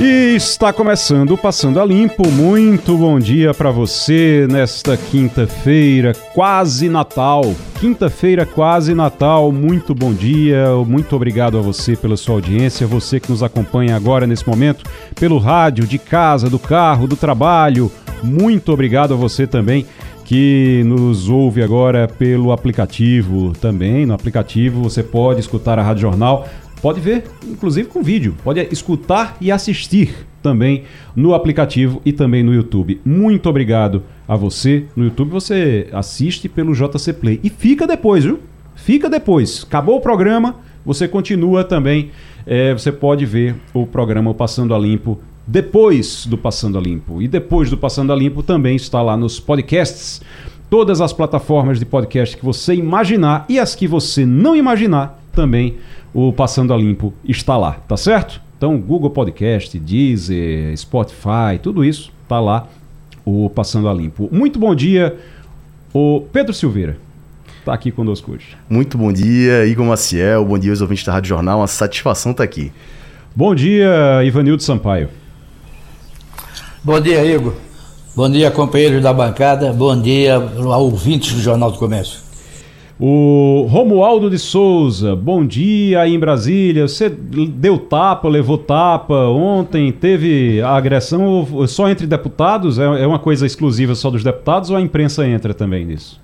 E está começando Passando a Limpo. Muito bom dia para você nesta quinta-feira, quase Natal. Quinta-feira, quase Natal. Muito bom dia. Muito obrigado a você pela sua audiência, você que nos acompanha agora nesse momento pelo rádio, de casa, do carro, do trabalho. Muito obrigado a você também que nos ouve agora pelo aplicativo também. No aplicativo você pode escutar a Rádio Jornal Pode ver, inclusive com vídeo. Pode escutar e assistir também no aplicativo e também no YouTube. Muito obrigado a você. No YouTube você assiste pelo JC Play. E fica depois, viu? Fica depois. Acabou o programa, você continua também. É, você pode ver o programa Passando a Limpo depois do Passando a Limpo. E depois do Passando a Limpo também está lá nos podcasts. Todas as plataformas de podcast que você imaginar e as que você não imaginar também o Passando a Limpo está lá, tá certo? Então, Google Podcast, Deezer, Spotify, tudo isso tá lá, o Passando a Limpo. Muito bom dia, o Pedro Silveira. Está aqui conosco hoje. Muito bom dia, Igor Maciel. Bom dia aos ouvintes da Rádio Jornal. Uma satisfação estar tá aqui. Bom dia, Ivanildo Sampaio. Bom dia, Igor. Bom dia, companheiros da bancada. Bom dia, ouvintes do Jornal do Comércio. O Romualdo de Souza, bom dia aí em Brasília. Você deu tapa, levou tapa ontem, teve agressão só entre deputados? É, é uma coisa exclusiva só dos deputados ou a imprensa entra também nisso?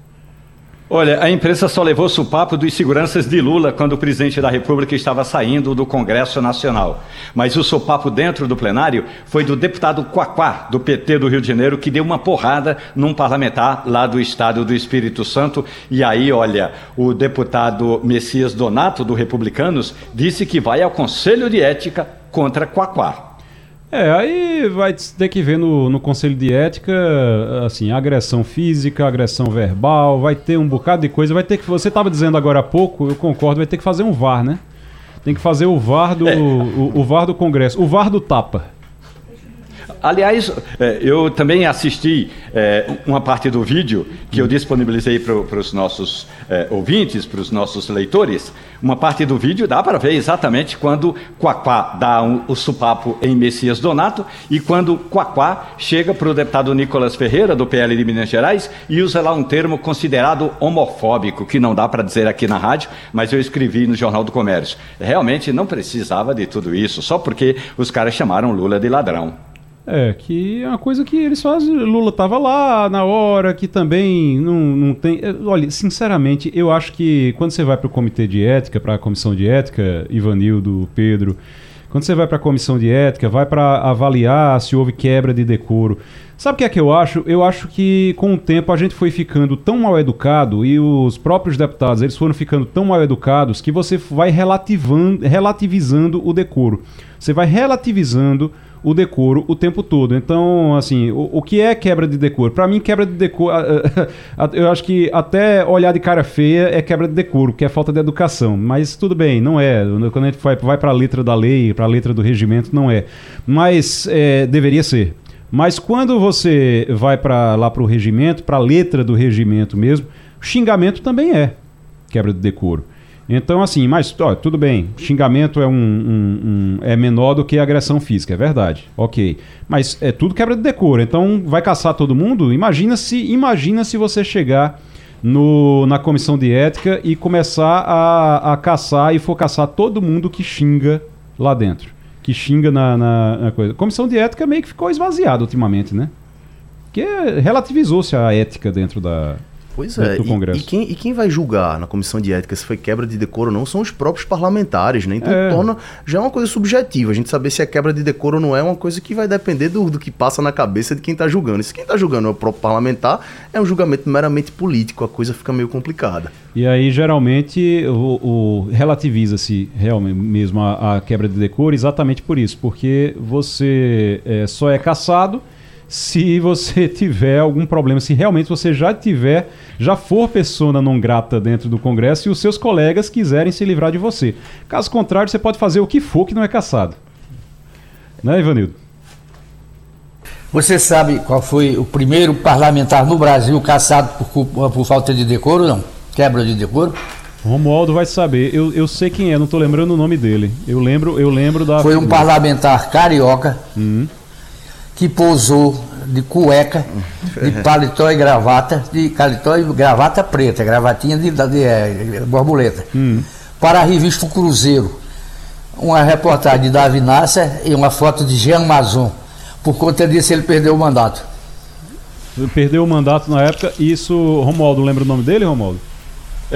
Olha, a imprensa só levou supapo dos seguranças de Lula quando o presidente da República estava saindo do Congresso Nacional. Mas o sopapo dentro do plenário foi do deputado Quaquá, do PT do Rio de Janeiro, que deu uma porrada num parlamentar lá do estado do Espírito Santo. E aí, olha, o deputado Messias Donato, do Republicanos, disse que vai ao Conselho de Ética contra Quaquá. É, aí vai ter que ver no, no Conselho de Ética, assim, agressão física, agressão verbal, vai ter um bocado de coisa, vai ter que. Você estava dizendo agora há pouco, eu concordo, vai ter que fazer um VAR, né? Tem que fazer o VAR do, é. o, o VAR do Congresso, o VAR do tapa. Aliás, é, eu também assisti é, uma parte do vídeo que eu disponibilizei para os nossos é, ouvintes, para os nossos leitores. Uma parte do vídeo dá para ver exatamente quando Quaquá dá um, o supapo em Messias Donato e quando Quaquá chega para o deputado Nicolas Ferreira, do PL de Minas Gerais, e usa lá um termo considerado homofóbico, que não dá para dizer aqui na rádio, mas eu escrevi no Jornal do Comércio. Realmente não precisava de tudo isso, só porque os caras chamaram Lula de ladrão. É, que é uma coisa que eles fazem. Lula tava lá na hora, que também não, não tem. É, olha, sinceramente, eu acho que quando você vai para o comitê de ética, para a comissão de ética, Ivanildo, Pedro, quando você vai para a comissão de ética, vai para avaliar se houve quebra de decoro. Sabe o que é que eu acho? Eu acho que com o tempo a gente foi ficando tão mal educado e os próprios deputados eles foram ficando tão mal educados que você vai relativando, relativizando o decoro. Você vai relativizando o decoro o tempo todo. Então, assim, o, o que é quebra de decoro? Para mim, quebra de decoro, eu acho que até olhar de cara feia é quebra de decoro, que é falta de educação. Mas tudo bem, não é. Quando a gente vai, vai para a letra da lei, para a letra do regimento, não é. Mas é, deveria ser. Mas quando você vai para lá para o regimento, para a letra do regimento mesmo, xingamento também é quebra de decoro. Então, assim, mas ó, tudo bem, xingamento é, um, um, um, é menor do que agressão física, é verdade. Ok. Mas é tudo quebra de decoro. Então, vai caçar todo mundo? Imagina se, imagina se você chegar no, na comissão de ética e começar a, a caçar e for caçar todo mundo que xinga lá dentro. Que xinga na, na, na coisa. A comissão de ética meio que ficou esvaziada ultimamente, né? Porque relativizou-se a ética dentro da, Pois é, e, e, quem, e quem vai julgar na comissão de ética se foi quebra de decoro ou não são os próprios parlamentares, né? Então é. torna, já é uma coisa subjetiva. A gente saber se é quebra de decoro ou não é uma coisa que vai depender do, do que passa na cabeça de quem está julgando. E se quem está julgando é o próprio parlamentar, é um julgamento meramente político, a coisa fica meio complicada. E aí, geralmente, o, o relativiza-se realmente mesmo a, a, quebra de decoro exatamente por isso, porque você é, só é caçado se você tiver algum problema, se realmente você já tiver, já for persona não grata dentro do Congresso e os seus colegas quiserem se livrar de você. Caso contrário, você pode fazer o que for que não é caçado. Né, Ivanildo? Você sabe qual foi o primeiro parlamentar no Brasil caçado por, por falta de decoro, não? Quebra de decoro? Romualdo vai saber. Eu, eu sei quem é, não estou lembrando o nome dele. Eu lembro, eu lembro da. Foi um parlamentar carioca uhum. Que pousou de cueca, de paletó e gravata, de paletó e gravata preta, gravatinha de, de, de, é, de borboleta, uhum. para a revista Cruzeiro. Uma reportagem de Davi Nasser e uma foto de Jean Mazon por conta disso, ele perdeu o mandato. Perdeu o mandato na época. Isso, Romualdo, lembra o nome dele, Romualdo?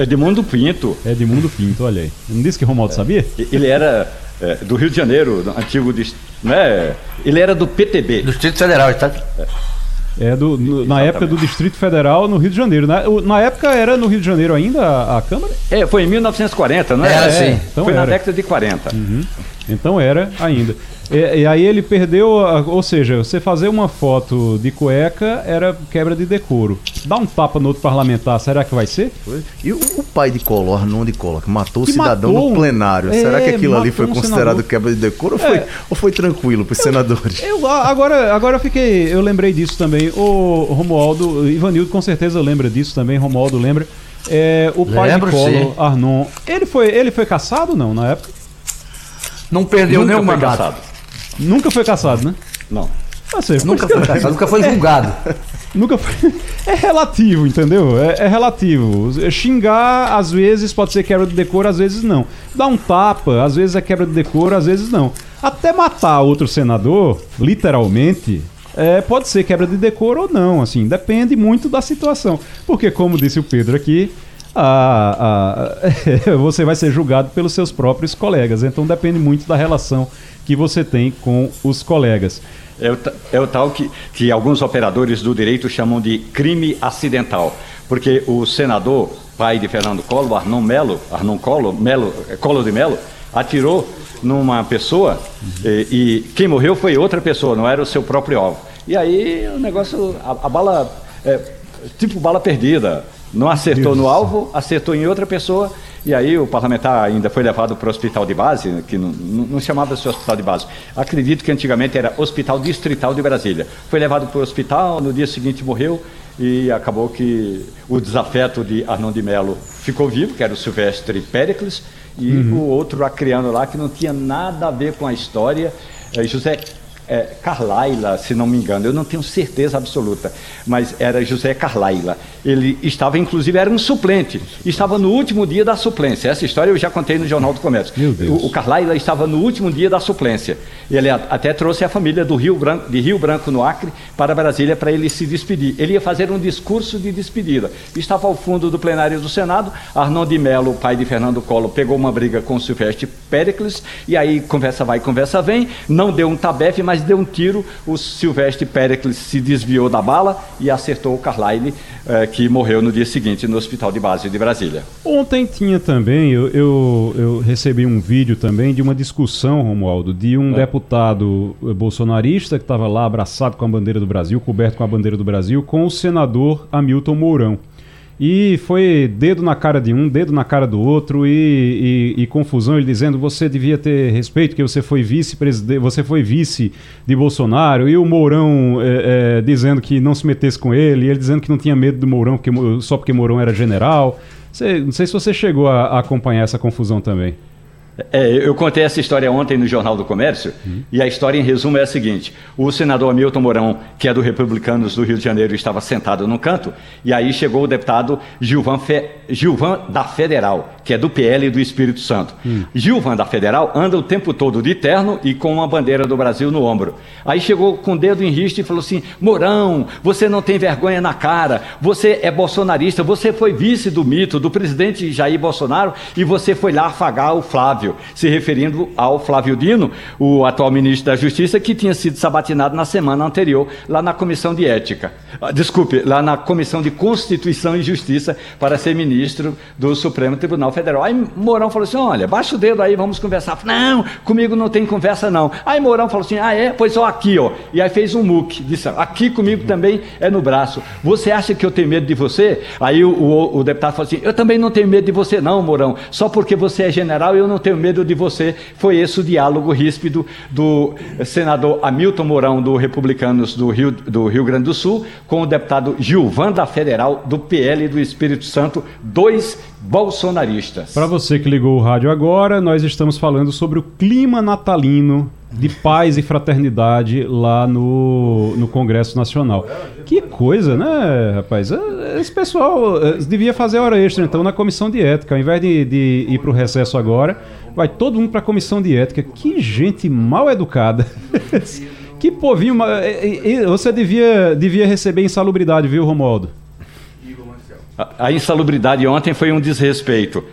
Edmundo Pinto. Edmundo Pinto, olha aí. Não disse que Romualdo é. sabia? Ele era é, do Rio de Janeiro, antigo. Né? Ele era do PTB. Do Distrito Federal, está. É. É do, no, na época do Distrito Federal, no Rio de Janeiro. Na, na época era no Rio de Janeiro ainda a, a Câmara? É, foi em 1940, não é? Era, sim. É, então foi era. na década de 40. Uhum. Então era ainda. E, e, aí ele perdeu, ou seja, você fazer uma foto de cueca era quebra de decoro. Dá um tapa no outro parlamentar, será que vai ser? E o, o pai de Collor, Arnon de Collor, que matou que o cidadão matou, no plenário, é, será que aquilo ali foi um considerado senador. quebra de decoro ou, foi, é. ou foi tranquilo para os senadores? Eu, agora, agora eu fiquei, eu lembrei disso também. O Romualdo, Ivanildo com certeza lembra disso também, Romualdo lembra. É, o pai Lembro, de Collor, sim. Arnon, ele foi, ele foi caçado não na época? Não perdeu nenhum mandato. Caçado. Nunca foi caçado, né? Não. Ah, sei, nunca foi caçado, nunca foi julgado. É, nunca foi. É relativo, entendeu? É, é, relativo. Xingar, às vezes, pode ser quebra de decoro, às vezes não. Dar um tapa, às vezes é quebra de decoro, às vezes não. Até matar outro senador, literalmente, é, pode ser quebra de decoro ou não, assim, depende muito da situação. Porque, como disse o Pedro aqui, a, a, você vai ser julgado pelos seus próprios colegas. Então depende muito da relação que você tem com os colegas. É o, é o tal que, que alguns operadores do direito chamam de crime acidental, porque o senador, pai de Fernando Collor, Arnon Melo, Arnon Collor, Melo, Collor de Melo, atirou numa pessoa e, e, quem morreu foi outra pessoa, não era o seu próprio alvo. E aí o negócio, a, a bala, é, tipo bala perdida, não acertou Deus no alvo, acertou em outra pessoa e aí o parlamentar ainda foi levado para o hospital de base, que não, não chamava-se hospital de base. Acredito que antigamente era Hospital Distrital de Brasília. Foi levado para o hospital, no dia seguinte morreu e acabou que o desafeto de Arnon de Melo ficou vivo, que era o Silvestre Péricles, e uhum. o outro acriano lá que não tinha nada a ver com a história, é José é, Carlaila, se não me engano, eu não tenho certeza absoluta, mas era José Carlaila. Ele estava, inclusive, era um suplente, estava no último dia da suplência. Essa história eu já contei no Jornal do Comércio. O, o Carlaila estava no último dia da suplência. Ele até trouxe a família do Rio Branco, de Rio Branco, no Acre, para Brasília para ele se despedir. Ele ia fazer um discurso de despedida. Estava ao fundo do plenário do Senado, Arnon de Mello, pai de Fernando Collor, pegou uma briga com o Silvestre Péricles, e aí conversa vai, conversa vem, não deu um tabefe, mas deu um tiro, o Silvestre Pericles se desviou da bala e acertou o Carlyle, eh, que morreu no dia seguinte no Hospital de Base de Brasília. Ontem tinha também, eu, eu, eu recebi um vídeo também de uma discussão, Romualdo, de um é. deputado bolsonarista que estava lá abraçado com a bandeira do Brasil, coberto com a bandeira do Brasil, com o senador Hamilton Mourão. E foi dedo na cara de um, dedo na cara do outro e, e, e confusão. Ele dizendo você devia ter respeito, que você foi vice-presidente, você foi vice de Bolsonaro. E o Mourão é, é, dizendo que não se metesse com ele. Ele dizendo que não tinha medo do Mourão porque, só porque Mourão era general. Você, não sei se você chegou a, a acompanhar essa confusão também. É, eu contei essa história ontem no Jornal do Comércio uhum. e a história em resumo é a seguinte: o senador Hamilton Mourão, que é do Republicanos do Rio de Janeiro, estava sentado num canto e aí chegou o deputado Gilvan, Fe... Gilvan da Federal, que é do PL do Espírito Santo. Uhum. Gilvan da Federal anda o tempo todo de terno e com uma bandeira do Brasil no ombro. Aí chegou com o dedo em riste e falou assim: Mourão, você não tem vergonha na cara, você é bolsonarista, você foi vice do mito do presidente Jair Bolsonaro e você foi lá afagar o Flávio. Flávio, se referindo ao Flávio Dino, o atual ministro da Justiça, que tinha sido sabatinado na semana anterior lá na Comissão de Ética. Ah, desculpe, lá na Comissão de Constituição e Justiça para ser ministro do Supremo Tribunal Federal. Aí Mourão falou assim: olha, baixa o dedo aí, vamos conversar. Não, comigo não tem conversa, não. Aí Mourão falou assim: ah, é? Pois ó, aqui, ó. E aí fez um muque, disse: aqui comigo também é no braço. Você acha que eu tenho medo de você? Aí o, o, o deputado falou assim: eu também não tenho medo de você, não, Mourão. Só porque você é general, eu não tenho medo de você. Foi esse o diálogo ríspido do senador Hamilton Mourão, do Republicanos do Rio, do Rio Grande do Sul, com o deputado Gilvan da Federal, do PL do Espírito Santo, dois bolsonaristas. Para você que ligou o rádio agora, nós estamos falando sobre o clima natalino de paz e fraternidade lá no, no Congresso Nacional. Que coisa, né, rapaz? É, esse pessoal é, devia fazer hora extra, então, na comissão de ética. Ao invés de, de ir para o recesso agora, vai todo mundo para a comissão de ética. Que gente mal educada. que povinho. É, você devia, devia receber insalubridade, viu, Romualdo? A insalubridade ontem foi um desrespeito.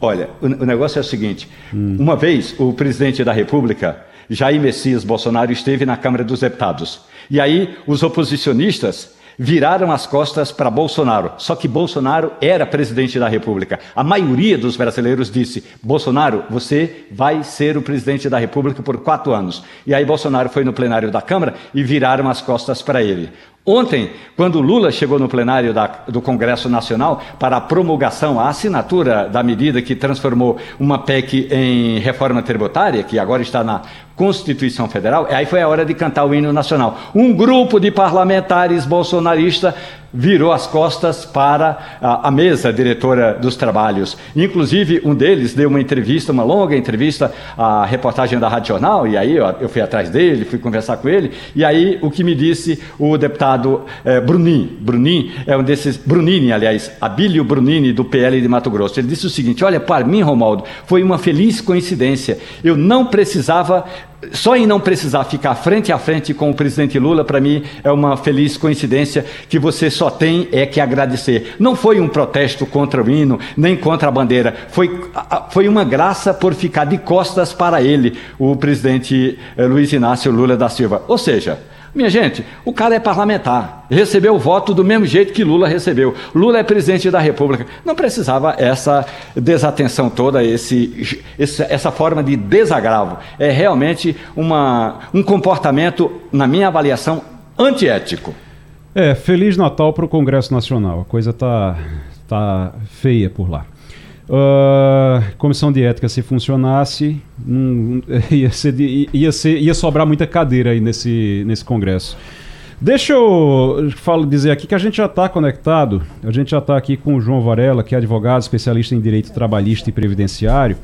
Olha, o, o negócio é o seguinte: hum. uma vez o presidente da República, Jair Messias Bolsonaro, esteve na Câmara dos Deputados. E aí os oposicionistas viraram as costas para Bolsonaro. Só que Bolsonaro era presidente da República. A maioria dos brasileiros disse: Bolsonaro, você vai ser o presidente da República por quatro anos. E aí Bolsonaro foi no plenário da Câmara e viraram as costas para ele. Ontem, quando Lula chegou no plenário da, do Congresso Nacional para a promulgação, a assinatura da medida que transformou uma PEC em reforma tributária, que agora está na Constituição Federal, aí foi a hora de cantar o hino nacional. Um grupo de parlamentares bolsonaristas virou as costas para a, mesa diretora dos trabalhos. Inclusive, um deles deu uma entrevista, uma longa entrevista à reportagem da Rádio Jornal, e aí ó, eu fui atrás dele, fui conversar com ele, e aí o que me disse o deputado eh, Brunin, Brunin é um desses, Brunini, aliás, Abílio Brunini, do PL de Mato Grosso, ele disse o seguinte, olha, para mim, Romaldo, foi uma feliz coincidência, eu não precisava só em não precisar ficar frente a frente com o presidente Lula, para mim é uma feliz coincidência que você só tem é que agradecer. Não foi um protesto contra o hino, nem contra a bandeira, foi, foi uma graça por ficar de costas para ele, o presidente eh, Luiz Inácio Lula da Silva. Ou seja, minha gente, o cara é parlamentar, recebeu o voto do mesmo jeito que Lula recebeu. Lula é presidente da República. Não precisava essa desatenção toda, esse, essa forma de desagravo. É realmente uma, um comportamento, na minha avaliação, antiético. É, Feliz Natal para o Congresso Nacional. A coisa tá, tá feia por lá. Uh, comissão de ética, se funcionasse, ia, ser, ia, ser, ia sobrar muita cadeira aí nesse, nesse congresso. Deixa eu falo, dizer aqui que a gente já está conectado, a gente já está aqui com o João Varela, que é advogado, especialista em direito trabalhista e previdenciário.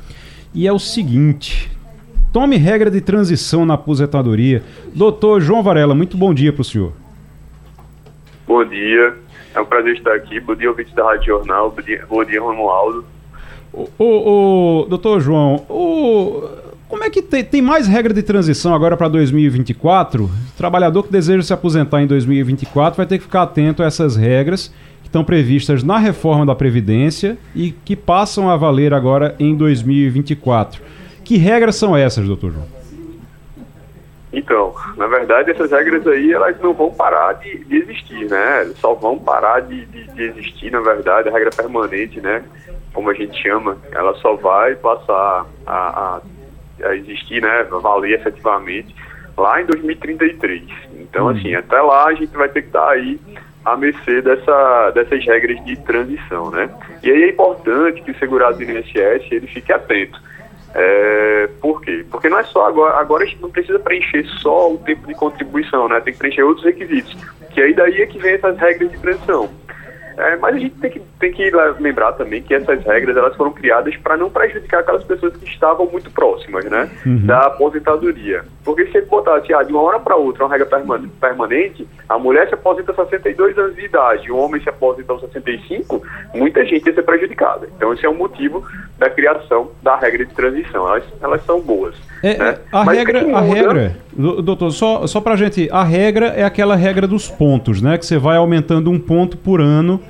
E é o seguinte: tome regra de transição na aposentadoria. Doutor João Varela, muito bom dia para o senhor. Bom dia, é um prazer estar aqui. Bom dia, ouvintes da Rádio Jornal. Bom dia, bom dia Romualdo. O, o, doutor João, o, como é que tem, tem mais regra de transição agora para 2024? O trabalhador que deseja se aposentar em 2024 vai ter que ficar atento a essas regras que estão previstas na reforma da Previdência e que passam a valer agora em 2024. Que regras são essas, doutor João? Então, na verdade, essas regras aí, elas não vão parar de, de existir, né? Só vão parar de, de, de, existir, na verdade, a regra permanente, né? Como a gente chama, ela só vai passar a, a, a existir, né? Valer efetivamente lá em 2033. Então, hum. assim, até lá a gente vai ter que estar aí à mercê dessa, dessas regras de transição, né? E aí é importante que o segurado do INSS ele fique atento é, por quê? Porque não é só agora, agora a gente não precisa preencher só o tempo de contribuição, né? Tem que preencher outros requisitos. Que aí daí é que vem essas regras de transição. É, mas a gente tem que, tem que lembrar também que essas regras elas foram criadas para não prejudicar aquelas pessoas que estavam muito próximas né, uhum. da aposentadoria. Porque se ele botasse ah, de uma hora para outra uma regra permanente, a mulher se aposenta aos 62 anos de idade, o homem se aposenta aos 65, muita gente ia ser prejudicada. Então esse é o motivo da criação da regra de transição. Elas, elas são boas. É, né? A Mas regra, a regra, doutor, só, só pra gente, a regra é aquela regra dos pontos, né? Que você vai aumentando um ponto por ano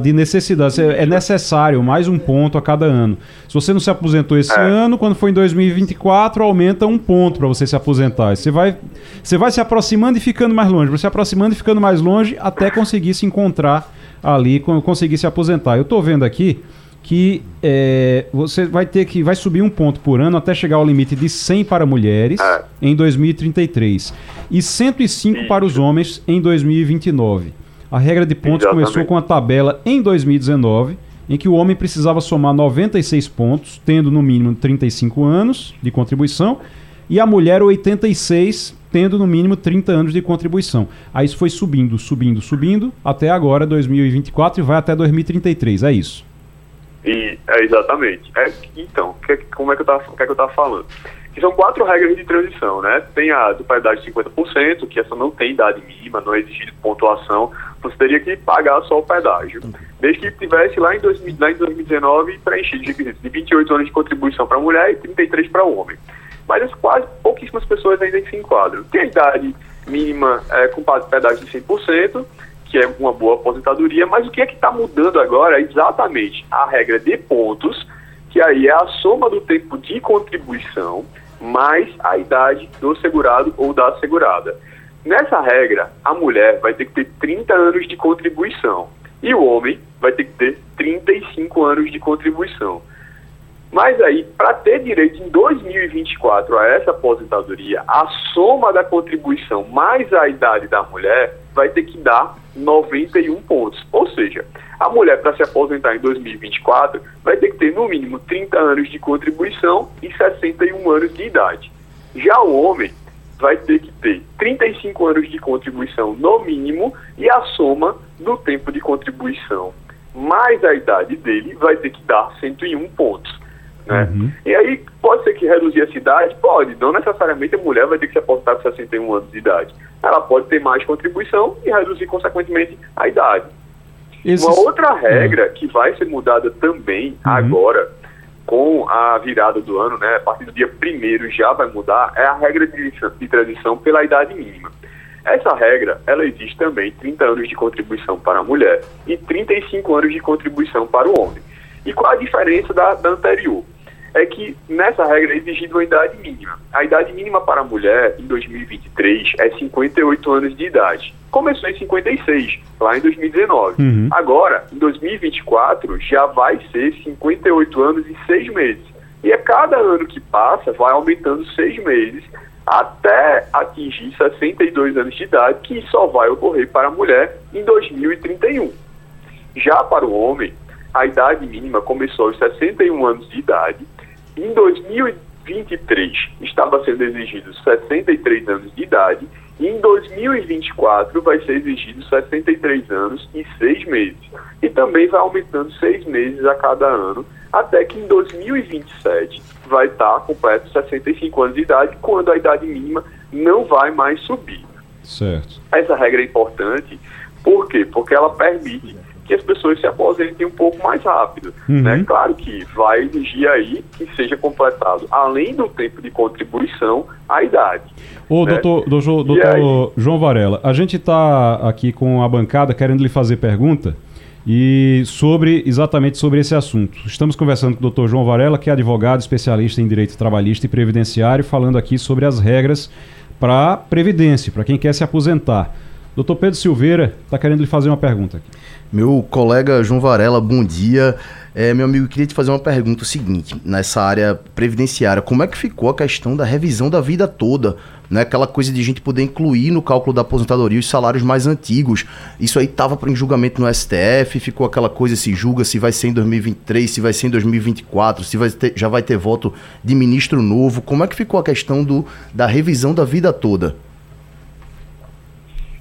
de necessidade. É necessário mais um ponto a cada ano. Se você não se aposentou esse é. ano, quando for em 2024, aumenta um ponto para você se aposentar. Você vai, você vai se aproximando e ficando mais longe, você se aproximando e ficando mais longe até conseguir se encontrar ali, conseguir se aposentar. Eu estou vendo aqui que é, você vai ter que vai subir um ponto por ano até chegar ao limite de 100 para mulheres é. em 2033 e 105 Isso. para os homens em 2029. A regra de pontos Exatamente. começou com a tabela em 2019, em que o homem precisava somar 96 pontos, tendo no mínimo 35 anos de contribuição, e a mulher 86, tendo no mínimo 30 anos de contribuição. Aí isso foi subindo, subindo, subindo, até agora, 2024, e vai até 2033. É isso. E, é, exatamente. É, então, que, como é que eu estava que é que eu falando? Que são quatro regras de transição, né? Tem a do paridade de 50%, que essa não tem idade mínima, não é exigido pontuação, você teria que pagar só o pedágio. Desde que tivesse lá em, 2000, lá em 2019 preenchido de, de 28 anos de contribuição para a mulher e 33 para o homem. Mas as quase pouquíssimas pessoas ainda se enquadram. Tem a idade mínima é, com pedágio de 100%, que é uma boa aposentadoria, mas o que é que está mudando agora é exatamente a regra de pontos, que aí é a soma do tempo de contribuição mais a idade do segurado ou da segurada. Nessa regra, a mulher vai ter que ter 30 anos de contribuição e o homem vai ter que ter 35 anos de contribuição. Mas aí, para ter direito em 2024 a essa aposentadoria, a soma da contribuição mais a idade da mulher vai ter que dar 91 pontos. Ou seja, a mulher, para se aposentar em 2024, vai ter que ter no mínimo 30 anos de contribuição e 61 anos de idade. Já o homem vai ter que ter 35 anos de contribuição no mínimo e a soma do tempo de contribuição mais a idade dele vai ter que dar 101 pontos. Né? Uhum. E aí, pode ser que reduzir essa idade? Pode. Não necessariamente a mulher vai ter que se aposentar com 61 anos de idade. Ela pode ter mais contribuição e reduzir, consequentemente, a idade. Uma outra regra uhum. que vai ser mudada também uhum. agora, com a virada do ano, né, a partir do dia 1 já vai mudar, é a regra de, de transição pela idade mínima. Essa regra, ela existe também 30 anos de contribuição para a mulher e 35 anos de contribuição para o homem. E qual a diferença da, da anterior? É que nessa regra é exigida uma idade mínima. A idade mínima para a mulher em 2023 é 58 anos de idade. Começou em 56, lá em 2019. Uhum. Agora, em 2024, já vai ser 58 anos e 6 meses. E a cada ano que passa, vai aumentando 6 meses até atingir 62 anos de idade, que só vai ocorrer para a mulher em 2031. Já para o homem, a idade mínima começou aos 61 anos de idade. Em 2023 estava sendo exigido 63 anos de idade em 2024 vai ser exigido 63 anos e 6 meses. E também vai aumentando 6 meses a cada ano, até que em 2027 vai estar completo 65 anos de idade, quando a idade mínima não vai mais subir. Certo. Essa regra é importante, por quê? Porque ela permite que as pessoas se aposentem um pouco mais rápido. Uhum. Né? Claro que vai exigir aí que seja completado, além do tempo de contribuição, a idade. Ô, né? doutor, doutor, doutor. João Varela, a gente está aqui com a bancada querendo lhe fazer pergunta e sobre exatamente sobre esse assunto. Estamos conversando com o doutor João Varela, que é advogado especialista em direito trabalhista e previdenciário, falando aqui sobre as regras para previdência, para quem quer se aposentar. Doutor Pedro Silveira está querendo lhe fazer uma pergunta aqui. Meu colega João Varela, bom dia. É, meu amigo, queria te fazer uma pergunta o seguinte, nessa área previdenciária, como é que ficou a questão da revisão da vida toda? Né? Aquela coisa de gente poder incluir no cálculo da aposentadoria os salários mais antigos. Isso aí estava em julgamento no STF, ficou aquela coisa se julga se vai ser em 2023, se vai ser em 2024, se vai ter, já vai ter voto de ministro novo. Como é que ficou a questão do, da revisão da vida toda?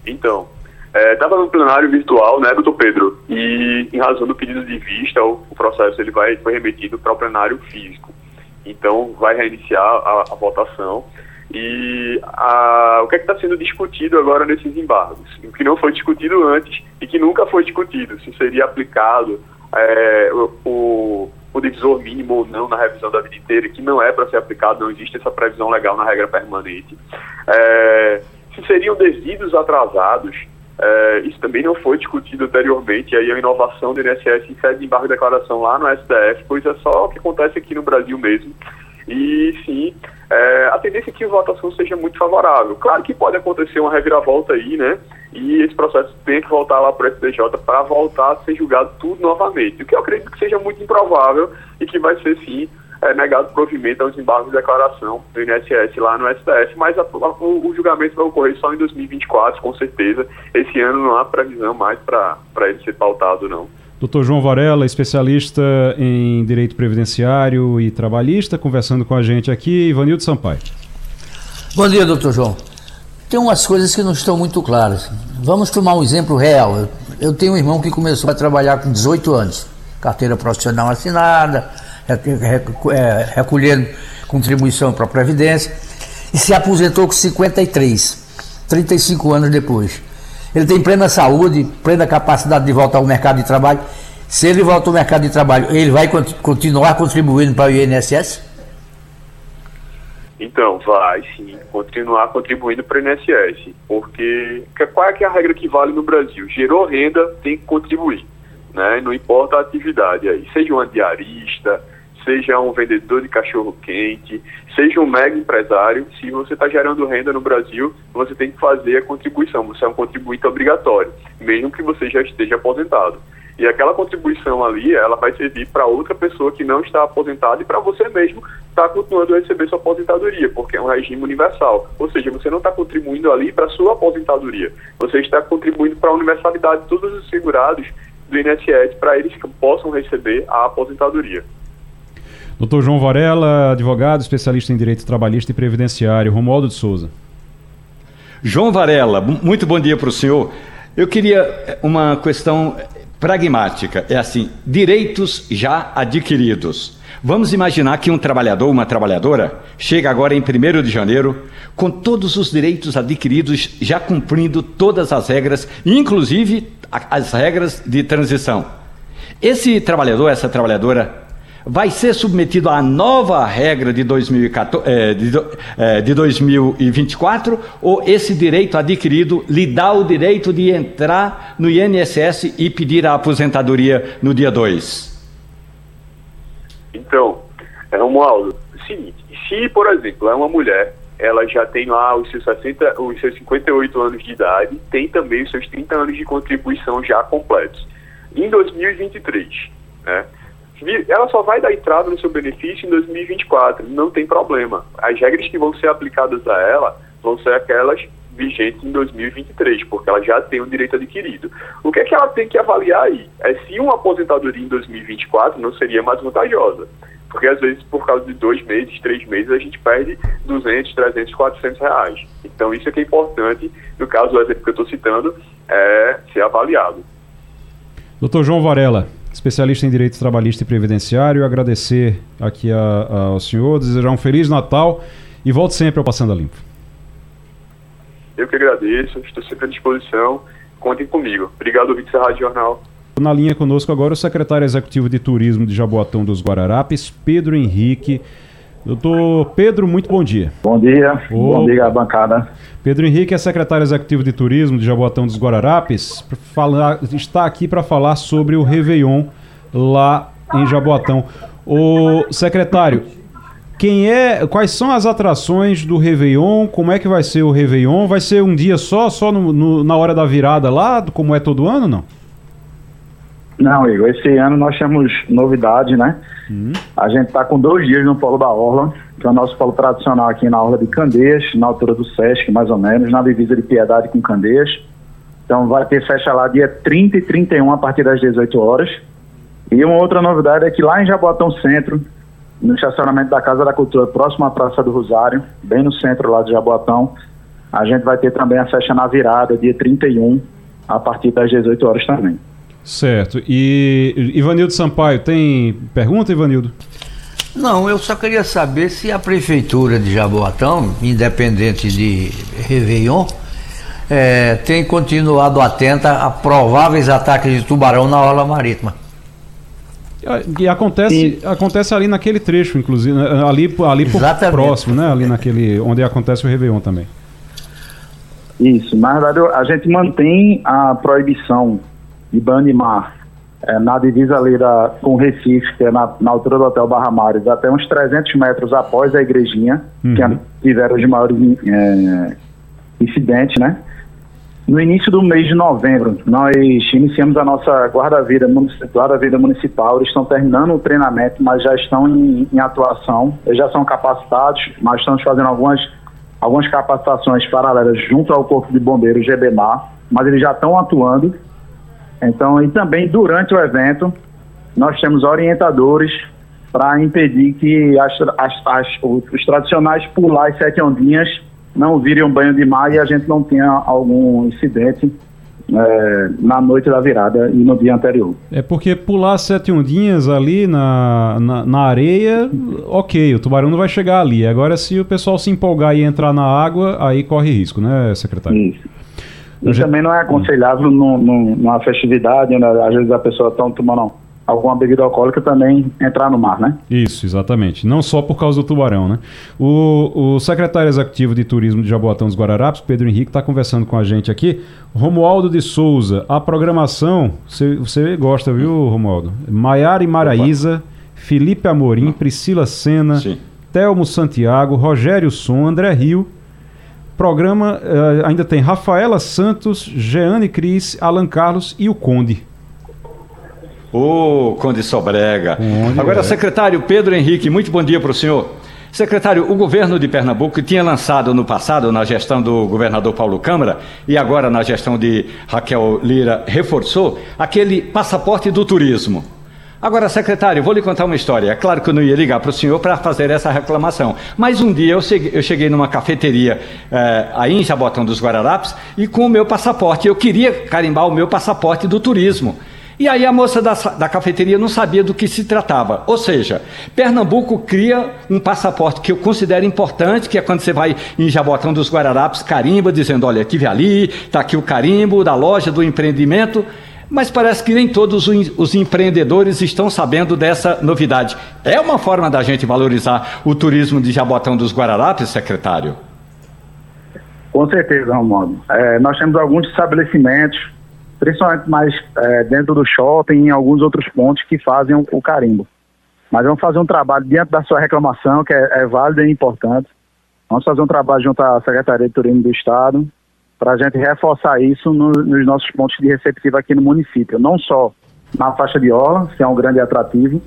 Então, Estava é, no plenário virtual, né, doutor Pedro? E em razão do pedido de vista, o, o processo ele vai, foi remetido para o plenário físico. Então, vai reiniciar a, a votação. E a, o que é está sendo discutido agora nesses embargos? O que não foi discutido antes e que nunca foi discutido, se seria aplicado é, o, o, o, divisor mínimo ou não na revisão da vida inteira, que não é para ser aplicado, não existe essa previsão legal na regra permanente. É, se seriam desídios atrasados É, isso também não foi discutido anteriormente, aí a inovação do INSS em sede de embargo de declaração lá no STF, pois é só o que acontece aqui no Brasil mesmo. E sim, é, a tendência é que a votação seja muito favorável. Claro que pode acontecer uma reviravolta aí, né? E esse processo tem que voltar lá para o STJ para voltar a ser julgado tudo novamente. O que eu acredito que seja muito improvável e que vai ser sim é, negado provimento aos embargos de declaração do INSS lá no STF, mas a, a, o, o, julgamento vai ocorrer só em 2024, com certeza. Esse ano não há previsão mais para ele ser pautado, não. Doutor João Varela, especialista em direito previdenciário e trabalhista, conversando com a gente aqui. Ivanildo Sampaio. Bom dia, doutor João. Tem umas coisas que não estão muito claras. Vamos tomar um exemplo real. Eu, eu tenho um irmão que começou a trabalhar com 18 anos, carteira profissional assinada, recolhendo contribuição para a Previdência, e se aposentou com 53, 35 anos depois. Ele tem plena saúde, plena capacidade de voltar ao mercado de trabalho. Se ele volta ao mercado de trabalho, ele vai continuar contribuindo para o INSS? Então, vai sim, continuar contribuindo para o INSS. Porque qual é, é a regra que vale no Brasil? Gerou renda, tem que contribuir. Né? Não importa a atividade aí. Seja um diarista, seja um vendedor de cachorro quente, seja um mega empresário, se você está gerando renda no Brasil, você tem que fazer a contribuição. Você é um contribuinte obrigatório, mesmo que você já esteja aposentado. E aquela contribuição ali, ela vai servir para outra pessoa que não está aposentada e para você mesmo estar tá continuando a receber sua aposentadoria, porque é um regime universal. Ou seja, você não está contribuindo ali para sua aposentadoria, você está contribuindo para a universalidade de todos os segurados do INSS para eles que possam receber a aposentadoria. Doutor João Varela, advogado, especialista em direito trabalhista e previdenciário. Romualdo de Souza. João Varela, muito bom dia para o senhor. Eu queria uma questão pragmática. É assim: direitos já adquiridos. Vamos imaginar que um trabalhador, uma trabalhadora, chega agora em 1 de janeiro com todos os direitos adquiridos, já cumprindo todas as regras, inclusive as regras de transição. Esse trabalhador, essa trabalhadora, vai ser submetido à nova regra de, 2014, é, de, é, de 2024 ou esse direito adquirido lhe dá o direito de entrar no INSS e pedir a aposentadoria no dia 2? Então, é, Romualdo, seguinte, se, por exemplo, é uma mulher, ela já tem lá os seus, 60, os seus 58 anos de idade, tem também os seus 30 anos de contribuição já completos. Em 2023, né? Ela só vai dar entrada no seu benefício em 2024, não tem problema. As regras que vão ser aplicadas a ela vão ser aquelas vigentes em 2023, porque ela já tem o um direito adquirido. O que é que ela tem que avaliar aí? É se uma aposentadoria em 2024 não seria mais vantajosa. Porque às vezes, por causa de dois meses, três meses, a gente perde 200, 300, 400 reais. Então, isso é que é importante, no caso do exemplo que eu estou citando, é ser avaliado. Doutor João Varela, especialista em direito trabalhista e previdenciário, agradecer aqui a, a, ao senhor, desejar um feliz Natal e volte sempre ao Passando a Limpo. Eu que agradeço, estou sempre à disposição. Contem comigo. Obrigado, ouvinte da Rádio Jornal. Na linha conosco agora o secretário executivo de Turismo de Jaboatão dos Guararapes, Pedro Henrique. Doutor Pedro, muito bom dia. Bom dia, bom dia bancada. Pedro Henrique é secretário executivo de Turismo de Jaboatão dos Guararapes, falar, está aqui para falar sobre o Réveillon lá em Jaboatão. O secretário, quem é, quais são as atrações do Réveillon? Como é que vai ser o Réveillon? Vai ser um dia só, só no, no, na hora da virada lá, como é todo ano, não? Não, Igor, esse ano nós temos novidade, né? Uhum. A gente está com dois dias no Polo da Orla, que é o nosso polo tradicional aqui na Orla de Candeias, na altura do Sesc, mais ou menos, na divisa de Piedade com Candeias. Então vai ter festa lá dia 30 e 31 a partir das 18 horas. E uma outra novidade é que lá em Jaboatão Centro, no estacionamento da Casa da Cultura, próximo à Praça do Rosário, bem no centro lá de Jaboatão, a gente vai ter também a festa na virada, dia 31, a partir das 18 horas também. Certo. E Ivanildo Sampaio, tem pergunta, Ivanildo? Não, eu só queria saber se a prefeitura de Jaboatão, independente de Réveillon, é, tem continuado atenta a prováveis ataques de tubarão na orla marítima. E acontece, acontece ali naquele trecho, inclusive, né, ali, ali próximo, né? Ali naquele onde acontece o Réveillon também. Isso, na verdade a gente mantém a proibição de banho de mar é, na divisa ali da, com Recife, que é na, na, altura do Hotel Barra Mares, até uns 300 metros após a igrejinha, uhum. que tiveram os maiores é, incidentes, né? No início do mês de novembro, nós iniciamos a nossa guarda-vida guarda municipal. Eles estão terminando o treinamento, mas já estão em, em atuação. Eles já são capacitados, mas estamos fazendo algumas, algumas capacitações paralelas junto ao Corpo de Bombeiros GBMAR, mas eles já estão atuando. Então, e também durante o evento, nós temos orientadores para impedir que as, as, as, os tradicionais pular as sete ondinhas não virem um banho de mar e a gente não tenha algum incidente é, na noite da virada e no dia anterior. É porque pular sete ondinhas ali na, na, na, areia, ok, o tubarão não vai chegar ali. Agora, se o pessoal se empolgar e entrar na água, aí corre risco, né, secretário? Isso. E gente... também não é aconselhável numa festividade, né, às vezes a pessoa está tomando alguma bebida alcoólica também entrar no mar, né? Isso, exatamente. Não só por causa do tubarão, né? O, o secretário executivo de turismo de Jaboatão dos Guararapes, Pedro Henrique, está conversando com a gente aqui. Romualdo de Souza, a programação, você, você gosta, viu, Romualdo? Maiara e Maraíza, Felipe Amorim, Priscila Sena, Sim. Telmo Santiago, Rogério Som, André Rio. Programa uh, ainda tem Rafaela Santos, Jeane Cris, Alan Carlos e o Conde. Ô, Conde Sobrega. Conde, Agora, é. secretário Pedro Henrique, muito bom dia para o senhor. Secretário, o governo de Pernambuco tinha lançado no passado, na gestão do governador Paulo Câmara, e agora na gestão de Raquel Lira, reforçou aquele passaporte do turismo. Agora, secretário, vou lhe contar uma história. É claro que eu não ia ligar para o senhor para fazer essa reclamação, mas um dia eu cheguei, numa cafeteria eh, aí em Jabotão dos Guararapes e com o meu passaporte, eu queria carimbar o meu passaporte do turismo. E aí a moça da, da cafeteria não sabia do que se tratava. Ou seja, Pernambuco cria um passaporte que eu considero importante, que é quando você vai em Jabotão dos Guararapes, carimba, dizendo, olha, tive ali, está aqui o carimbo da loja, do empreendimento. Mas parece que nem todos os empreendedores estão sabendo dessa novidade. É uma forma da gente valorizar o turismo de Jabotão dos Guararapes, secretário? Com certeza, Romualdo. É, nós temos alguns estabelecimentos principalmente mais é, dentro do shopping e em alguns outros pontos que fazem o, o, carimbo. Mas vamos fazer um trabalho diante da sua reclamação, que é, é válida e importante. Vamos fazer um trabalho junto à Secretaria de Turismo do Estado para a gente reforçar isso no, nos nossos pontos de receptiva aqui no município. Não só na faixa de Orla, que é um grande atrativo,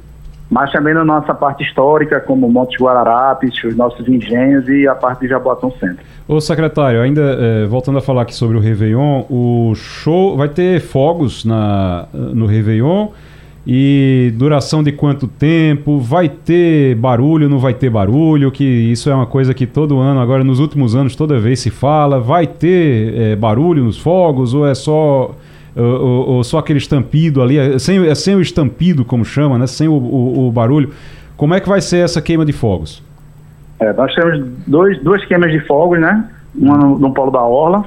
mas também na nossa parte histórica, como Montes Guararapes, os nossos engenhos e a parte de Jaboatão Centro. Ô secretário, ainda é, voltando a falar aqui sobre o Réveillon, o show vai ter fogos na, no Réveillon e duração de quanto tempo? Vai ter barulho, não vai ter barulho? Que isso é uma coisa que todo ano, agora nos últimos anos, toda vez se fala. Vai ter é, barulho nos fogos ou é só ou, ou, só aquele estampido ali, é sem, é sem o estampido, como chama, né? sem o, o, o barulho. Como é que vai ser essa queima de fogos? É, nós temos dois, duas queimas de fogos, né? Uma no, no Polo da Orla,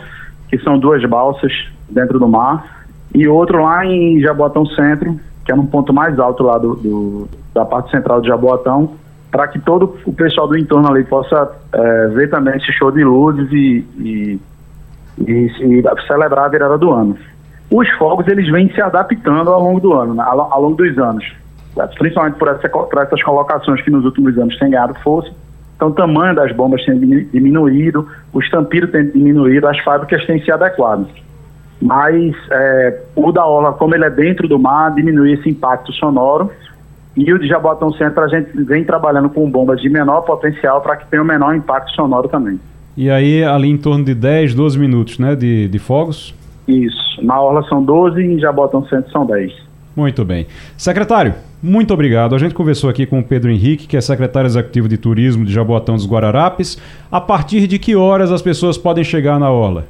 que são duas balsas dentro do mar, e outro lá em Jaboatão Centro, que é no ponto mais alto lá do, do da parte central de Jaboatão, para que todo o pessoal do entorno ali possa é, ver também esse show de luzes e, e, e, e celebrar a virada do ano os fogos eles vêm se adaptando ao longo do ano, né, ao, ao, longo dos anos, principalmente por, essa, por, essas colocações que nos últimos anos têm ganhado força. Então, o tamanho das bombas tem diminuído, o estampido tem diminuído, as fábricas têm se adequado. Mas é, o da Orla, como ele é dentro do mar, diminui esse impacto sonoro. E o de Jabotão Centro, a gente vem trabalhando com bombas de menor potencial para que tenha um menor impacto sonoro também. E aí, ali em torno de 10, 12 minutos né, de, de fogos? Isso. Na Orla são 12 e em Jabotão Centro são 10. Muito bem. Secretário, muito obrigado. A gente conversou aqui com o Pedro Henrique, que é secretário executivo de turismo de Jaboatão dos Guararapes. A partir de que horas as pessoas podem chegar na Orla?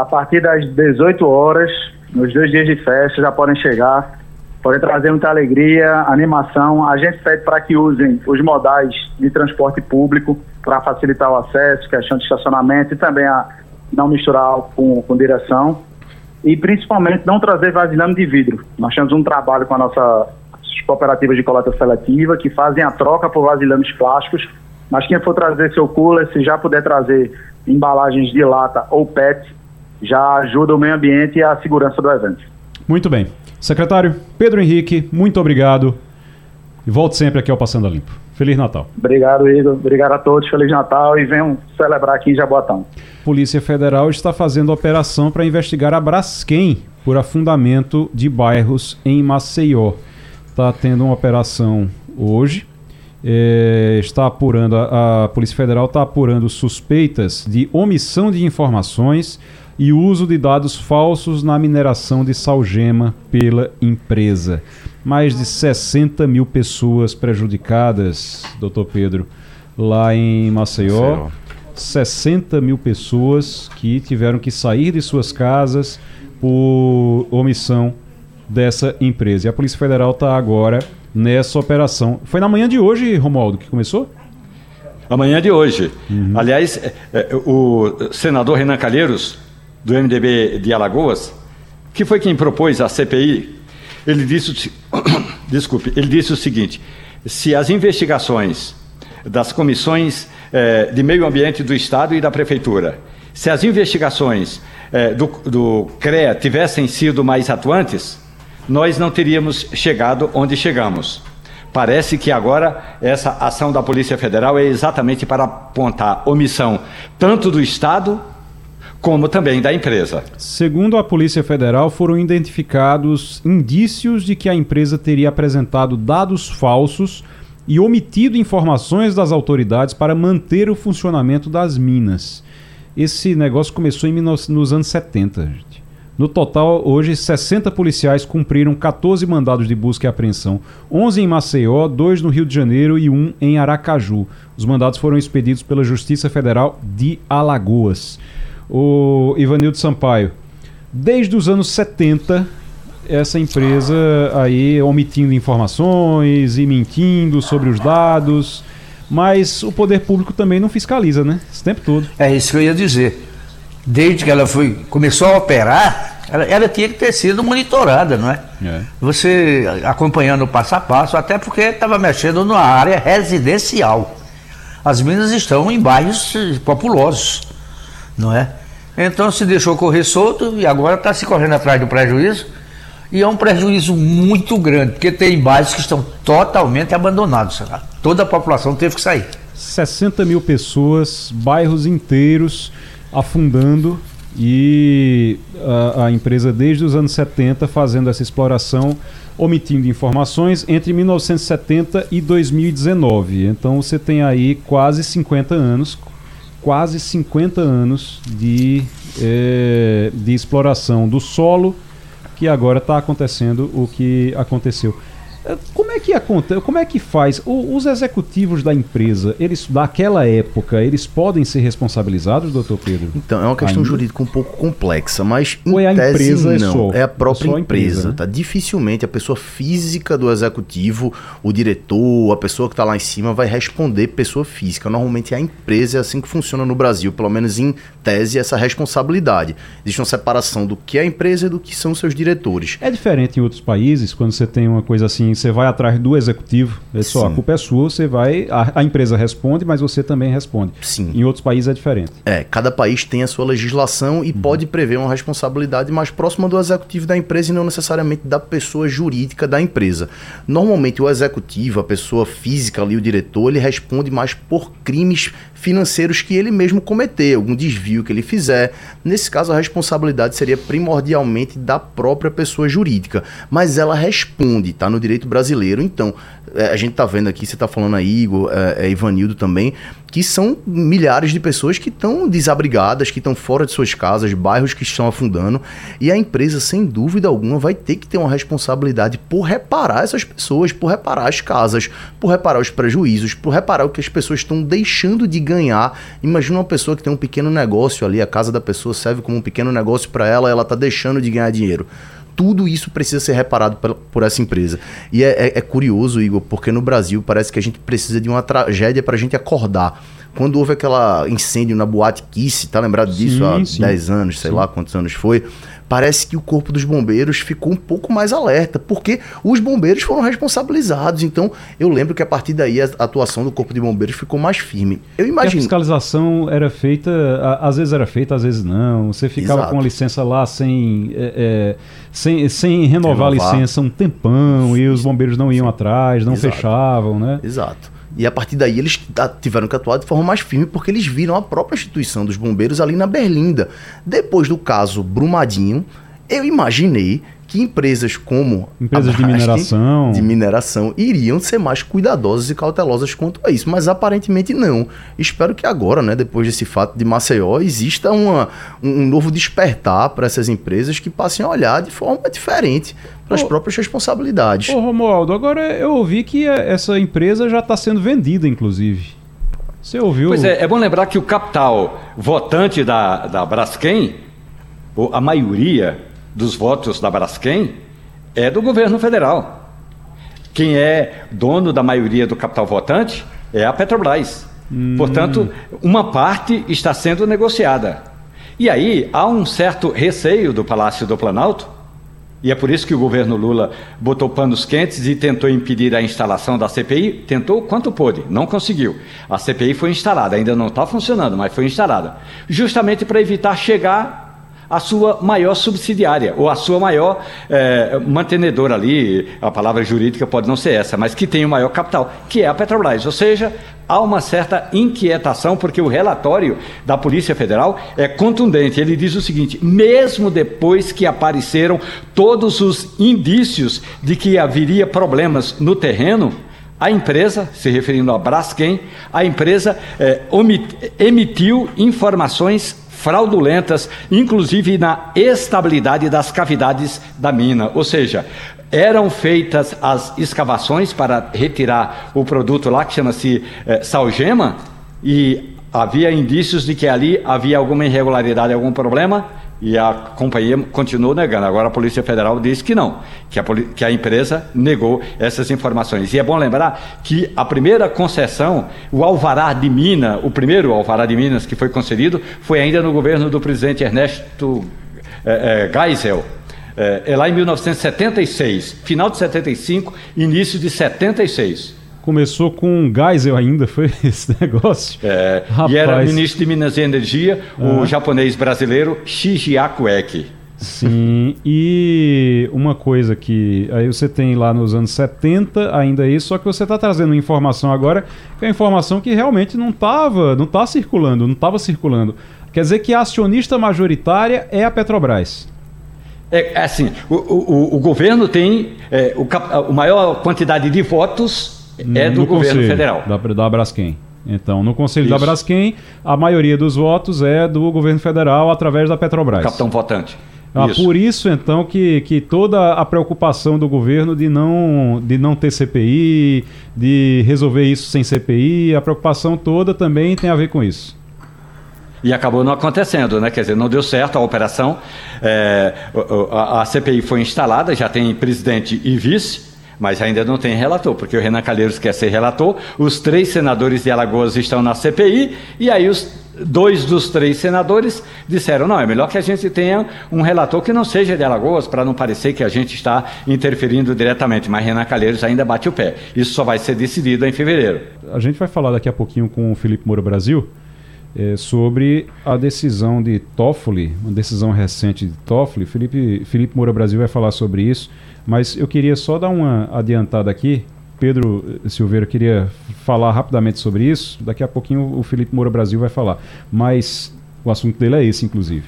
A partir das 18 horas, nos dois dias de festa, já podem chegar. Podem trazer muita alegria, animação. A gente pede para que usem os modais de transporte público para facilitar o acesso, questão de estacionamento e também a, não misturar com, com direção e principalmente não trazer vasilhame de vidro. Nós temos um trabalho com a nossa cooperativa de coleta seletiva que fazem a troca por vasilhames plásticos Mas quem for trazer seu cooler, se já puder trazer embalagens de lata ou PET, já ajuda o meio ambiente e a segurança do evento. Muito bem. Secretário Pedro Henrique, muito obrigado. E volte sempre aqui ao Passando a Limpo. Feliz Natal. Obrigado, Igor. Obrigado a todos. Feliz Natal e venham celebrar aqui em Jaboatão. Polícia Federal está fazendo operação para investigar a Braskem por afundamento de bairros em Maceió. Está tendo uma operação hoje. É, está apurando, a, a Polícia Federal está apurando suspeitas de omissão de informações e uso de dados falsos na mineração de salgema pela empresa. Mais de 60 mil pessoas prejudicadas, doutor Pedro, lá em Maceió. Maceió. 60 mil pessoas que tiveram que sair de suas casas por omissão dessa empresa. E a Polícia Federal está agora nessa operação. Foi na manhã de hoje, Romualdo, que começou? Amanhã de hoje. Uhum. Aliás, é, é, o senador Renan Calheiros, do MDB de Alagoas, que foi quem propôs a CPI, ele disse, desculpe, ele disse o seguinte: se as investigações das comissões é, de meio ambiente do Estado e da Prefeitura, se as investigações é, do, do CREA tivessem sido mais atuantes, nós não teríamos chegado onde chegamos. Parece que agora essa ação da Polícia Federal é exatamente para apontar omissão tanto do Estado como também da empresa. Segundo a Polícia Federal, foram identificados indícios de que a empresa teria apresentado dados falsos e omitido informações das autoridades para manter o funcionamento das minas. Esse negócio começou em, nos anos 70. Gente. No total, hoje, 60 policiais cumpriram 14 mandados de busca e apreensão, 11 em Maceió, 2 no Rio de Janeiro e 1 em Aracaju. Os mandados foram expedidos pela Justiça Federal de Alagoas o Ivanildo Sampaio. Desde os anos 70, essa empresa aí omitindo informações e mentindo sobre os dados, mas o poder público também não fiscaliza, né? Esse tempo todo. É isso que eu ia dizer. Desde que ela foi começou a operar, ela, ela tinha que ter sido monitorada, não é? é. Você acompanhando o passo a passo, até porque estava mexendo numa área residencial. As minas estão em bairros populosos, não é? Então se deixou correr solto e agora está se correndo atrás do prejuízo. E é um prejuízo muito grande, porque tem bairros que estão totalmente abandonados. Toda a população teve que sair. 60 mil pessoas, bairros inteiros afundando e a, a, empresa desde os anos 70 fazendo essa exploração, omitindo informações entre 1970 e 2019. Então você tem aí quase 50 anos quase 50 anos de, é, de exploração do solo, que agora está acontecendo o que aconteceu. É, como é que acontece? Como é que faz? O, os executivos da empresa, eles daquela época, eles podem ser responsabilizados, doutor Pedro? Então, é uma questão Ainda? jurídica um pouco complexa, mas Ou é a empresa não, só? é a própria é a empresa, empresa né? tá? Dificilmente a pessoa física do executivo, o diretor, a pessoa que está lá em cima vai responder pessoa física. Normalmente é a empresa, é assim que funciona no Brasil, pelo menos em tese essa responsabilidade. Existe uma separação do que é a empresa e do que são seus diretores. É diferente em outros países, quando você tem uma coisa assim você vai atrás do executivo, é só, a culpa é sua, você vai, a, a, empresa responde, mas você também responde. Sim. Em outros países é diferente. É, cada país tem a sua legislação e uhum. pode prever uma responsabilidade mais próxima do executivo da empresa e não necessariamente da pessoa jurídica da empresa. Normalmente o executivo, a pessoa física ali, o diretor, ele responde mais por crimes financeiros que ele mesmo cometer, algum desvio que ele fizer. Nesse caso, a responsabilidade seria primordialmente da própria pessoa jurídica, mas ela responde, tá no direito brasileiro. Então, é, a gente tá vendo aqui, você tá falando aí, Igor, é, é, Ivanildo também, que são milhares de pessoas que estão desabrigadas, que estão fora de suas casas, bairros que estão afundando, e a empresa, sem dúvida alguma, vai ter que ter uma responsabilidade por reparar essas pessoas, por reparar as casas, por reparar os prejuízos, por reparar o que as pessoas estão deixando de ganhar. Imagina uma pessoa que tem um pequeno negócio ali, a casa da pessoa serve como um pequeno negócio para ela, ela tá deixando de ganhar dinheiro tudo isso precisa ser reparado por, por essa empresa. E é, é, é, curioso, Igor, porque no Brasil parece que a gente precisa de uma tragédia para a gente acordar. Quando houve aquele incêndio na Boate Kiss, tá lembrado disso sim, há sim. 10 anos, sei sim. lá quantos anos foi, parece que o corpo dos bombeiros ficou um pouco mais alerta, porque os bombeiros foram responsabilizados. Então, eu lembro que a partir daí a atuação do corpo de bombeiros ficou mais firme. Eu imagino. a fiscalização era feita, às vezes era feita, às vezes não. Você ficava Exato. com a licença lá sem, é, é, sem, sem renovar, renovar, a licença um tempão e os bombeiros não iam atrás, não Exato. fechavam, né? Exato. E a partir daí eles tiveram que atuar de forma mais firme porque eles viram a própria instituição dos bombeiros ali na Berlinda. Depois do caso Brumadinho, eu imaginei que empresas como empresas de mineração de mineração iriam ser mais cuidadosas e cautelosas quanto a isso, mas aparentemente não. Espero que agora, né, depois desse fato de Maceió, exista uma, um novo despertar para essas empresas que passem a olhar de forma diferente para as próprias responsabilidades. Ô Romualdo, agora eu ouvi que essa empresa já está sendo vendida, inclusive. Você ouviu? Pois é, é bom lembrar que o capital votante da, da Braskem, a maioria dos votos da Braskem é do governo federal. Quem é dono da maioria do capital votante é a Petrobras. Hum. Portanto, uma parte está sendo negociada. E aí há um certo receio do Palácio do Planalto, e é por isso que o governo Lula botou panos quentes e tentou impedir a instalação da CPI. Tentou quanto pôde, não conseguiu. A CPI foi instalada, ainda não está funcionando, mas foi instalada. Justamente para evitar chegar a sua maior subsidiária, ou a sua maior é, mantenedora ali, a palavra jurídica pode não ser essa, mas que tem o maior capital, que é a Petrobras. Ou seja, há uma certa inquietação, porque o relatório da Polícia Federal é contundente. Ele diz o seguinte: mesmo depois que apareceram todos os indícios de que haveria problemas no terreno, a empresa, se referindo a Braskem, a empresa é, emitiu informações fraudulentas, inclusive na estabilidade das cavidades da mina. Ou seja, eram feitas as escavações para retirar o produto lá que chama-se é, salgema e havia indícios de que ali havia alguma irregularidade, algum problema e a companhia continuou negando. Agora a Polícia Federal disse que não, que a, que a empresa negou essas informações. E é bom lembrar que a primeira concessão, o alvará de Minas, o primeiro alvará de Minas que foi concedido, foi ainda no governo do presidente Ernesto é, é, Geisel. É, é lá em 1976, final de 75, início de 76. Começou com um Geisel ainda, foi esse negócio? É, Rapaz. e era ministro de Minas e Energia, o japonês brasileiro Shigeaku Eki. Sim, e uma coisa que aí você tem lá nos anos 70 ainda isso, só que você está trazendo informação agora, que é informação que realmente não estava, não está circulando, não estava circulando. Quer dizer que a acionista majoritária é a Petrobras. É, é assim, o, o, o governo tem é, o, a maior quantidade de votos é do governo conselho, federal. Da, da Braskem. Então, no Conselho Isso. da Braskem, a maioria dos votos é do governo federal através da Petrobras. Capitão votante. Ah, isso. Por isso, então, que, que toda a preocupação do governo de não, de não ter CPI, de resolver isso sem CPI, a preocupação toda também tem a ver com isso. E acabou não acontecendo, né? Quer dizer, não deu certo a operação. É, a, a CPI foi instalada, já tem presidente e vice mas ainda não tem relator, porque o Renan Calheiros quer ser relator, os três senadores de Alagoas estão na CPI, e aí os dois dos três senadores disseram: não, é melhor que a gente tenha um relator que não seja de Alagoas, para não parecer que a gente está interferindo diretamente. Mas Renan Calheiros ainda bate o pé. Isso só vai ser decidido em fevereiro. A gente vai falar daqui a pouquinho com o Felipe Moura Brasil. É, sobre a decisão de Toffoli, uma decisão recente de Toffoli. Felipe, Felipe Moura Brasil vai falar sobre isso. Mas eu queria só dar uma adiantada aqui. Pedro Silveira queria falar rapidamente sobre isso. Daqui a pouquinho o Felipe Moura Brasil vai falar. Mas o assunto dele é esse, inclusive.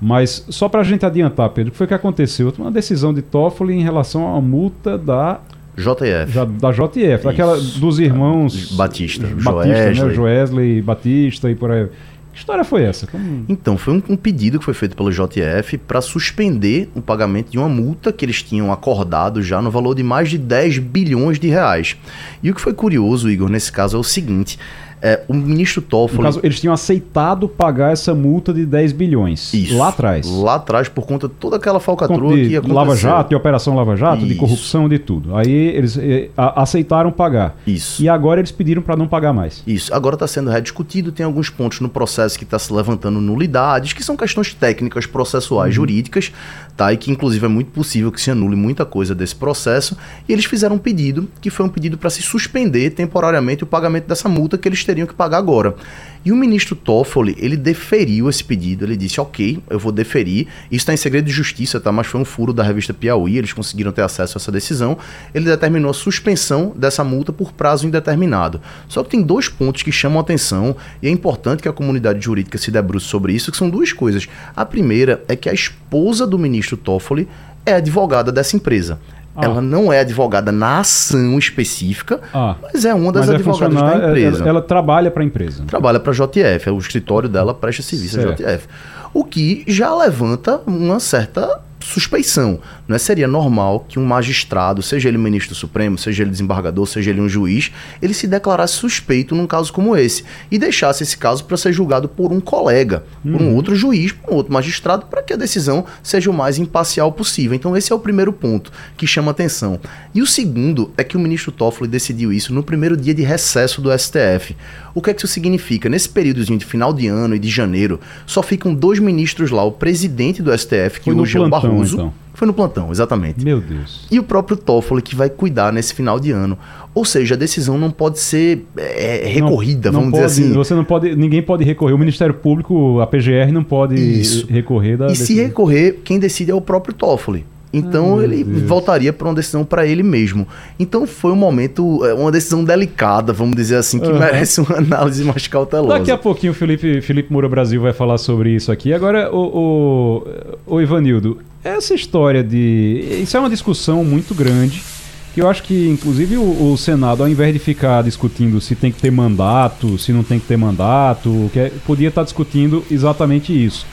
Mas só para a gente adiantar, Pedro, o que foi que aconteceu? Uma decisão de Toffoli em relação à multa da JF. da JF, daquela dos irmãos Batista, Batista Joesley. Né? Joesley, Batista e por aí. Que história foi essa? Como... Então, foi um, um, pedido que foi feito pelo JF para suspender o pagamento de uma multa que eles tinham acordado já no valor de mais de 10 bilhões de reais. E o que foi curioso, Igor, nesse caso é o seguinte: É, o ministro Toffoli... No caso, eles tinham aceitado pagar essa multa de 10 bilhões. Isso. Lá atrás. Lá atrás, por conta de toda aquela falcatrua de que aconteceu. Lava Jato, de Operação Lava Jato, Isso. de corrupção, de tudo. Aí eles a, aceitaram pagar. Isso. E agora eles pediram para não pagar mais. Isso. Agora está sendo rediscutido, tem alguns pontos no processo que está se levantando nulidades, que são questões técnicas, processuais, uhum. jurídicas, tá? E que inclusive é muito possível que se anule muita coisa desse processo. E eles fizeram um pedido, que foi um pedido para se suspender temporariamente o pagamento dessa multa que eles teriam que pagar agora. E o ministro Toffoli, ele deferiu esse pedido, ele disse, ok, eu vou deferir, isso está em segredo de justiça, tá? Mas foi um furo da revista Piauí, eles conseguiram ter acesso a essa decisão, ele determinou a suspensão dessa multa por prazo indeterminado. Só que tem dois pontos que chamam atenção, e é importante que a comunidade jurídica se debruce sobre isso, que são duas coisas. A primeira é que a esposa do ministro Toffoli é advogada dessa empresa. Ah. Ela não é advogada na ação específica, ah. mas é uma das mas é advogadas é da empresa. Ela, ela trabalha para a empresa. Trabalha para a JF, é o escritório dela presta serviço à JF. O que já levanta uma certa suspeição. Não é? Seria normal que um magistrado, seja ele ministro supremo, seja ele desembargador, seja ele um juiz, ele se declarasse suspeito num caso como esse e deixasse esse caso para ser julgado por um colega, uhum. por um uhum. outro juiz, por um outro magistrado, para que a decisão seja o mais imparcial possível. Então esse é o primeiro ponto que chama atenção. E o segundo é que o ministro Toffoli decidiu isso no primeiro dia de recesso do STF. O que é que isso significa? Nesse períodozinho de final de ano e de janeiro, só ficam dois ministros lá, o presidente do STF, que Foi hoje é o Barroso. Então. Foi no plantão, exatamente. Meu Deus. E o próprio Toffoli, que vai cuidar nesse final de ano. Ou seja, a decisão não pode ser é, recorrida, não, não vamos pode, dizer assim. Você não pode, ninguém pode recorrer. O Ministério Público, a PGR, não pode Isso. recorrer da. E decisão. se recorrer, quem decide é o próprio Toffoli. Então ah, ele Deus. voltaria para uma decisão para ele mesmo. Então foi um momento, é, uma decisão delicada, vamos dizer assim, que uhum. merece uma análise mais cautelosa. Daqui a pouquinho o Felipe, Felipe Moura Brasil vai falar sobre isso aqui. Agora, o, o, o Ivanildo, essa história de. Isso é uma discussão muito grande. Que eu acho que, inclusive, o, o, Senado, ao invés de ficar discutindo se tem que ter mandato, se não tem que ter mandato, que é, podia estar discutindo exatamente isso.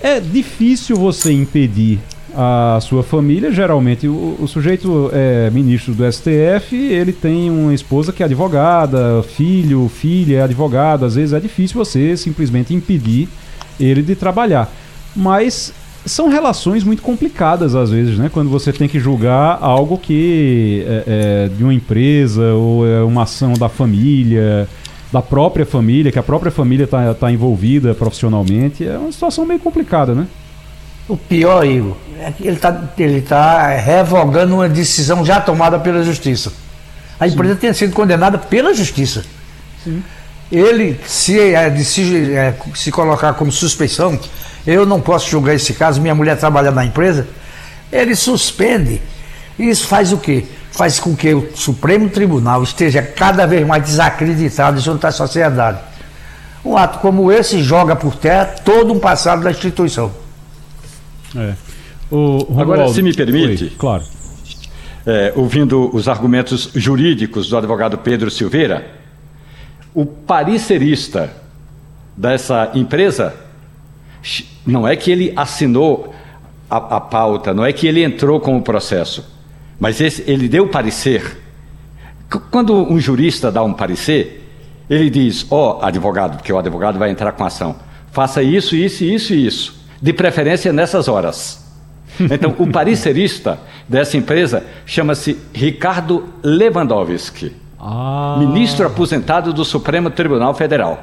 É difícil você impedir a sua família. Geralmente, o, o, sujeito é ministro do STF, ele tem uma esposa que é advogada, filho, filha é advogada. Às vezes é difícil você simplesmente impedir ele de trabalhar. Mas são relações muito complicadas às vezes, né? Quando você tem que julgar algo que é, é de uma empresa ou é uma ação da família, da própria família, que a própria família está tá envolvida profissionalmente, é uma situação meio complicada, né? O pior, Igor, é que ele está ele tá revogando uma decisão já tomada pela justiça. A empresa Sim. tem sido condenada pela justiça. Sim. Ele, se, é, se, é, se colocar como suspeição, eu não posso julgar esse caso, minha mulher trabalha na empresa, ele suspende. Isso faz o quê? Faz com que o Supremo Tribunal esteja cada vez mais desacreditado junto à sociedade. Um ato como esse joga por terra todo um passado da instituição. É. O, Agora, se me permite. Claro. É, ouvindo os argumentos jurídicos do advogado Pedro Silveira, o paricerista dessa empresa não é que ele assinou a, a pauta, não é que ele entrou com o processo, mas esse, ele deu parecer. Quando um jurista dá um parecer, ele diz: Ó, oh, advogado, porque o advogado vai entrar com a ação, faça isso, isso, isso e isso de preferência nessas horas. Então, o paricerista dessa empresa chama-se Ricardo Lewandowski, ah. ministro aposentado do Supremo Tribunal Federal.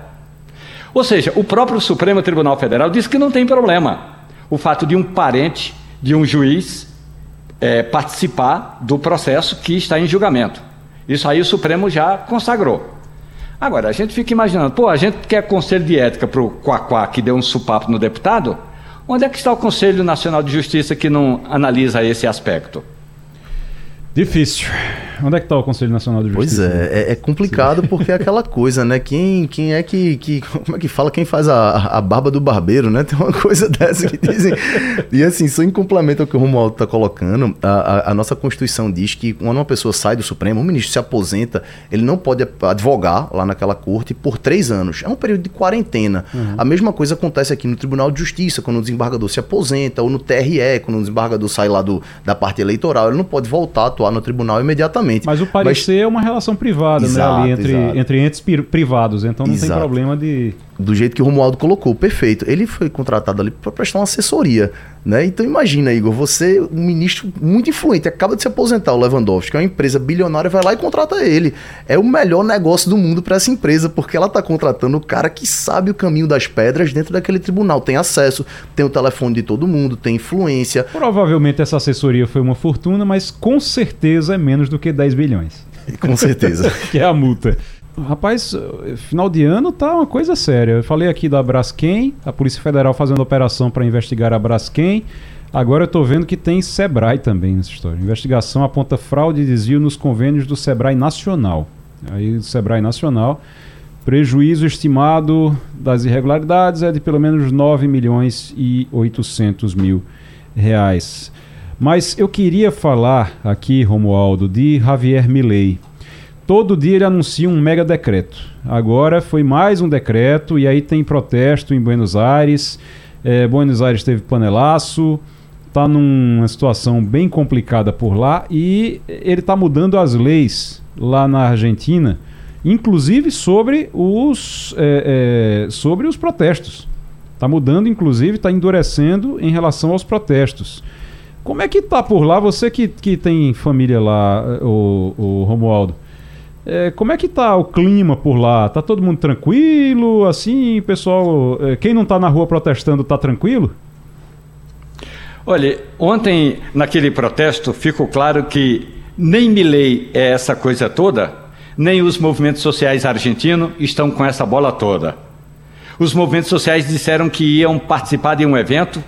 Ou seja, o próprio Supremo Tribunal Federal diz que não tem problema o fato de um parente de um juiz é, participar do processo que está em julgamento. Isso aí o Supremo já consagrou. Agora, a gente fica imaginando, pô, a gente quer conselho de ética para o Quaquá que deu um supapo no deputado, Onde é que está o Conselho Nacional de Justiça que não analisa esse aspecto? Difícil. Onde é que está o Conselho Nacional de Justiça? Pois é, é, é complicado Sim. porque é aquela coisa, né? Quem, quem é que, que. Como é que fala? Quem faz a, a barba do barbeiro, né? Tem uma coisa dessa que dizem. e assim, só em complemento ao que o Romualdo está colocando, a, a, a, nossa Constituição diz que quando uma pessoa sai do Supremo, um ministro se aposenta, ele não pode advogar lá naquela corte por três anos. É um período de quarentena. Uhum. A mesma coisa acontece aqui no Tribunal de Justiça, quando o desembargador se aposenta, ou no TRE, quando o desembargador sai lá do, da parte eleitoral, ele não pode voltar a atuar no tribunal imediatamente exatamente. Mas o parecer Mas... é uma relação privada, exato, né? Ali entre, entre entes privados, então não exato. tem problema de do jeito que o Romualdo colocou, perfeito. Ele foi contratado ali para prestar uma assessoria, né? Então imagina, Igor, você, um ministro muito influente, acaba de se aposentar, o Lewandowski, que é uma empresa bilionária, vai lá e contrata ele. É o melhor negócio do mundo para essa empresa, porque ela está contratando o cara que sabe o caminho das pedras dentro daquele tribunal, tem acesso, tem o telefone de todo mundo, tem influência. Provavelmente essa assessoria foi uma fortuna, mas com certeza é menos do que 10 bilhões. Com certeza. que é a multa. Rapaz, final de ano tá uma coisa séria. Eu falei aqui da Braskem, a Polícia Federal fazendo operação para investigar a Braskem. Agora eu estou vendo que tem Sebrae também nessa história. Investigação aponta fraude e desvio nos convênios do Sebrae Nacional. Aí, do Sebrae Nacional, prejuízo estimado das irregularidades é de pelo menos 9 milhões e 800 mil reais. Mas eu queria falar aqui, Romualdo, de Javier Milei. Todo dia ele anuncia um mega decreto. Agora foi mais um decreto e aí tem protesto em Buenos Aires. É, Buenos Aires teve panelaço, está numa situação bem complicada por lá e ele está mudando as leis lá na Argentina, inclusive sobre os, é, é, sobre os protestos. Está mudando, inclusive, está endurecendo em relação aos protestos. Como é que está por lá? Você que, que tem família lá, o, o Romualdo. É, como é que tá o clima por lá? Tá todo mundo tranquilo? Assim, pessoal, é, quem não tá na rua protestando tá tranquilo? Olha, ontem naquele protesto ficou claro que nem Milei é essa coisa toda, nem os movimentos sociais argentinos estão com essa bola toda. Os movimentos sociais disseram que iam participar de um evento,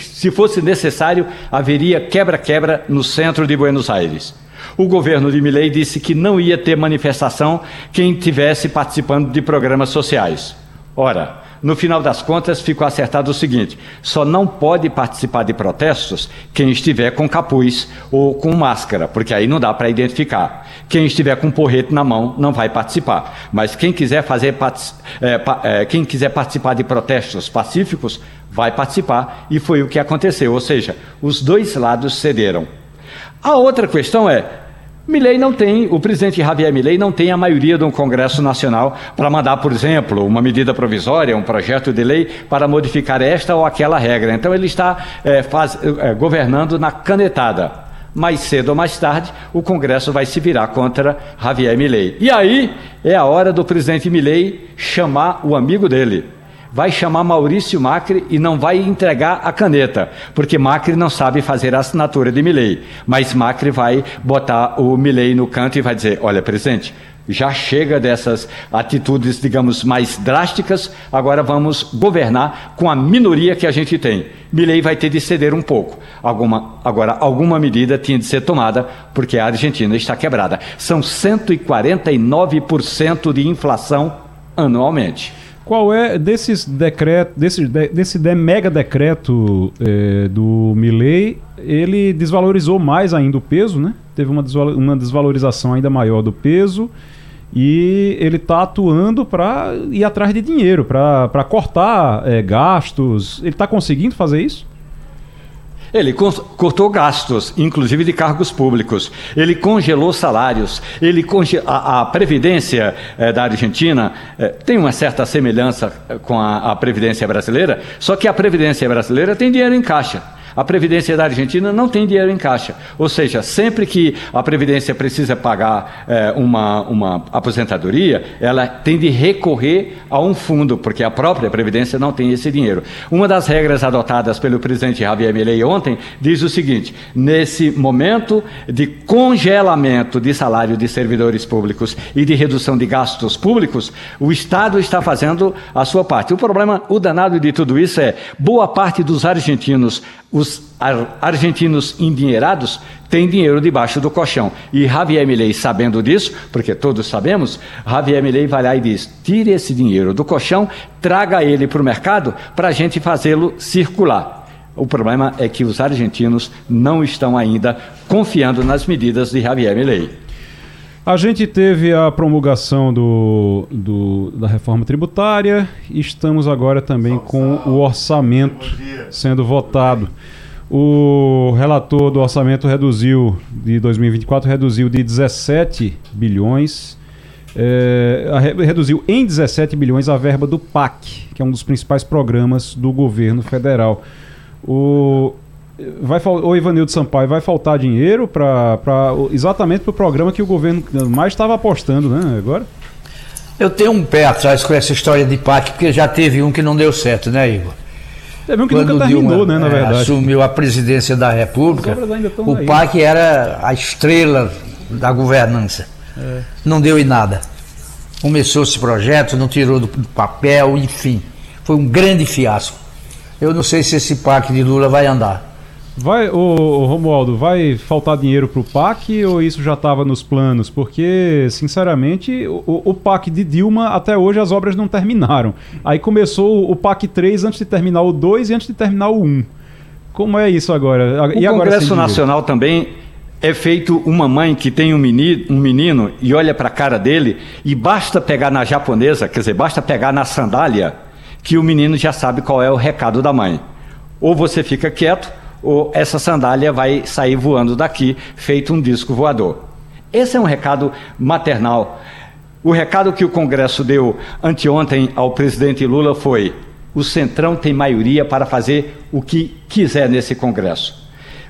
se fosse necessário, haveria quebra-quebra no centro de Buenos Aires. O governo de Milei disse que não ia ter manifestação quem tivesse participando de programas sociais. Ora, no final das contas, ficou acertado o seguinte: só não pode participar de protestos quem estiver com capuz ou com máscara, porque aí não dá para identificar. Quem estiver com porrete na mão não vai participar. Mas quem quiser fazer é, é, quem quiser participar de protestos pacíficos vai participar e foi o que aconteceu. Ou seja, os dois lados cederam. A outra questão é, Milley não tem, o presidente Javier Milley não tem a maioria do Congresso Nacional para mandar, por exemplo, uma medida provisória, um projeto de lei para modificar esta ou aquela regra. Então ele está é, faz, é, governando na canetada. Mais cedo ou mais tarde, o Congresso vai se virar contra Javier Milley. E aí é a hora do presidente Milley chamar o amigo dele, vai chamar Maurício Macri e não vai entregar a caneta, porque Macri não sabe fazer a assinatura de Milley. Mas Macri vai botar o Milley no canto e vai dizer: olha, presidente, já chega dessas atitudes, digamos, mais drásticas, agora vamos governar com a minoria que a gente tem. Milley vai ter de ceder um pouco. Alguma, agora, alguma medida tinha de ser tomada, porque a Argentina está quebrada. São 149% de inflação anualmente. Qual é desses decretos, desse, desse de, mega decreto é, do Milley, ele desvalorizou mais ainda o peso, né? Teve uma, uma desvalorização ainda maior do peso e ele está atuando para ir atrás de dinheiro, para cortar é, gastos. Ele está conseguindo fazer isso? Ele cortou gastos, inclusive de cargos públicos. Ele congelou salários. Ele conge... a, a Previdência eh, da Argentina eh, tem uma certa semelhança eh, com a, a Previdência brasileira, só que a Previdência brasileira tem dinheiro em caixa. A Previdência da Argentina não tem dinheiro em caixa. Ou seja, sempre que a Previdência precisa pagar é, uma, uma aposentadoria, ela tem de recorrer a um fundo, porque a própria Previdência não tem esse dinheiro. Uma das regras adotadas pelo presidente Javier Milei ontem diz o seguinte: nesse momento de congelamento de salário de servidores públicos e de redução de gastos públicos, o Estado está fazendo a sua parte. O problema, o danado de tudo isso é boa parte dos argentinos os argentinos endinheirados têm dinheiro debaixo do colchão. E Javier Milei, sabendo disso, porque todos sabemos, Javier Milei vai lá e diz: tire esse dinheiro do colchão, traga ele para o mercado para a gente fazê-lo circular. O problema é que os argentinos não estão ainda confiando nas medidas de Javier Milei. A gente teve a promulgação do, do, da reforma tributária e estamos agora também com o orçamento sendo votado. O relator do orçamento reduziu, de 2024, reduziu de 17 bilhões, é, reduziu em 17 bilhões a verba do PAC, que é um dos principais programas do governo federal. O, vai, o Ivanildo Sampaio, vai faltar dinheiro para exatamente para o programa que o governo mais estava apostando, né? Agora? Eu tenho um pé atrás com essa história de PAC, porque já teve um que não deu certo, né, Igor? Teve um que Quando nunca terminou, Dilma, né, na é, verdade. assumiu a presidência da República, o aí. PAC era a estrela da governança. É. Não deu em nada. Começou esse projeto, não tirou do papel, enfim. Foi um grande fiasco. Eu não sei se esse PAC de Lula vai andar. Vai, o, Romualdo, vai faltar dinheiro para o PAC ou isso já estava nos planos? Porque, sinceramente, o, o, PAC de Dilma até hoje as obras não terminaram. Aí começou o PAC 3 antes de terminar o 2 e antes de terminar o 1. Como é isso agora? O e agora Congresso Nacional também é feito uma mãe que tem um menino, um menino e olha para a cara dele e basta pegar na japonesa, quer dizer, basta pegar na sandália que o menino já sabe qual é o recado da mãe. Ou você fica quieto ou essa sandália vai sair voando daqui, feito um disco voador. Esse é um recado maternal. O recado que o Congresso deu anteontem ao presidente Lula foi: o Centrão tem maioria para fazer o que quiser nesse Congresso.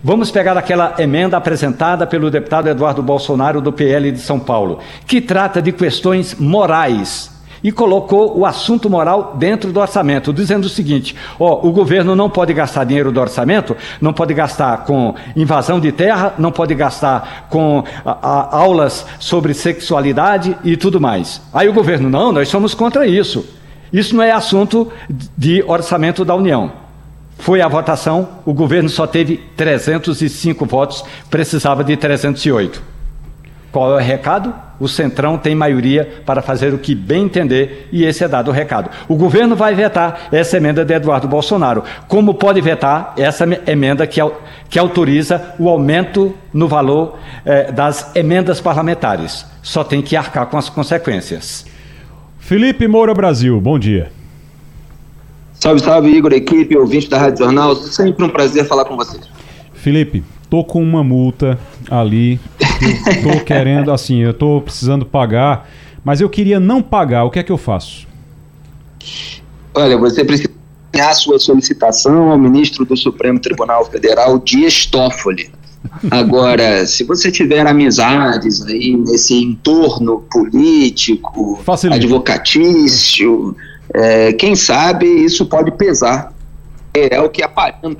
Vamos pegar aquela emenda apresentada pelo deputado Eduardo Bolsonaro do PL de São Paulo, que trata de questões morais e colocou o assunto moral dentro do orçamento, dizendo o seguinte: ó, o governo não pode gastar dinheiro do orçamento, não pode gastar com invasão de terra, não pode gastar com a, a, aulas sobre sexualidade e tudo mais. Aí o governo, não, nós somos contra isso. Isso não é assunto de orçamento da União. Foi a votação, o governo só teve 305 votos, precisava de 308. Qual é o recado? O Centrão tem maioria para fazer o que bem entender e esse é dado o recado. O governo vai vetar essa emenda de Eduardo Bolsonaro, como pode vetar essa emenda que, que autoriza o aumento no valor eh, das emendas parlamentares. Só tem que arcar com as consequências. Felipe Moura Brasil, bom dia. Salve, salve, Igor, equipe, ouvinte da Rádio Jornal. Sempre um prazer falar com vocês. Felipe, tô com uma multa ali, tô querendo, assim, eu tô precisando pagar, mas eu queria não pagar, o que é que eu faço? Olha, você precisa enviar sua solicitação ao ministro do Supremo Tribunal Federal, Dias Toffoli. Agora, se você tiver amizades aí nesse entorno político, Facilita. advocatício, é, quem sabe isso pode pesar. É o que aparenta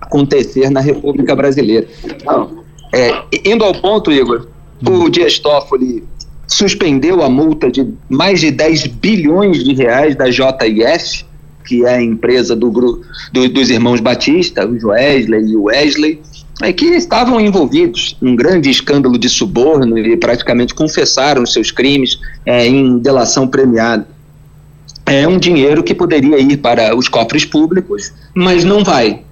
acontecer na República Brasileira. Então, é, indo ao ponto, Igor, o Dias Toffoli suspendeu a multa de mais de 10 bilhões de reais da JIF, que é a empresa do, do, dos irmãos Batista, o Joesley e o Wesley, é, que estavam envolvidos num grande escândalo de suborno e praticamente confessaram seus crimes é, em delação premiada. É um dinheiro que poderia ir para os cofres públicos, mas não vai.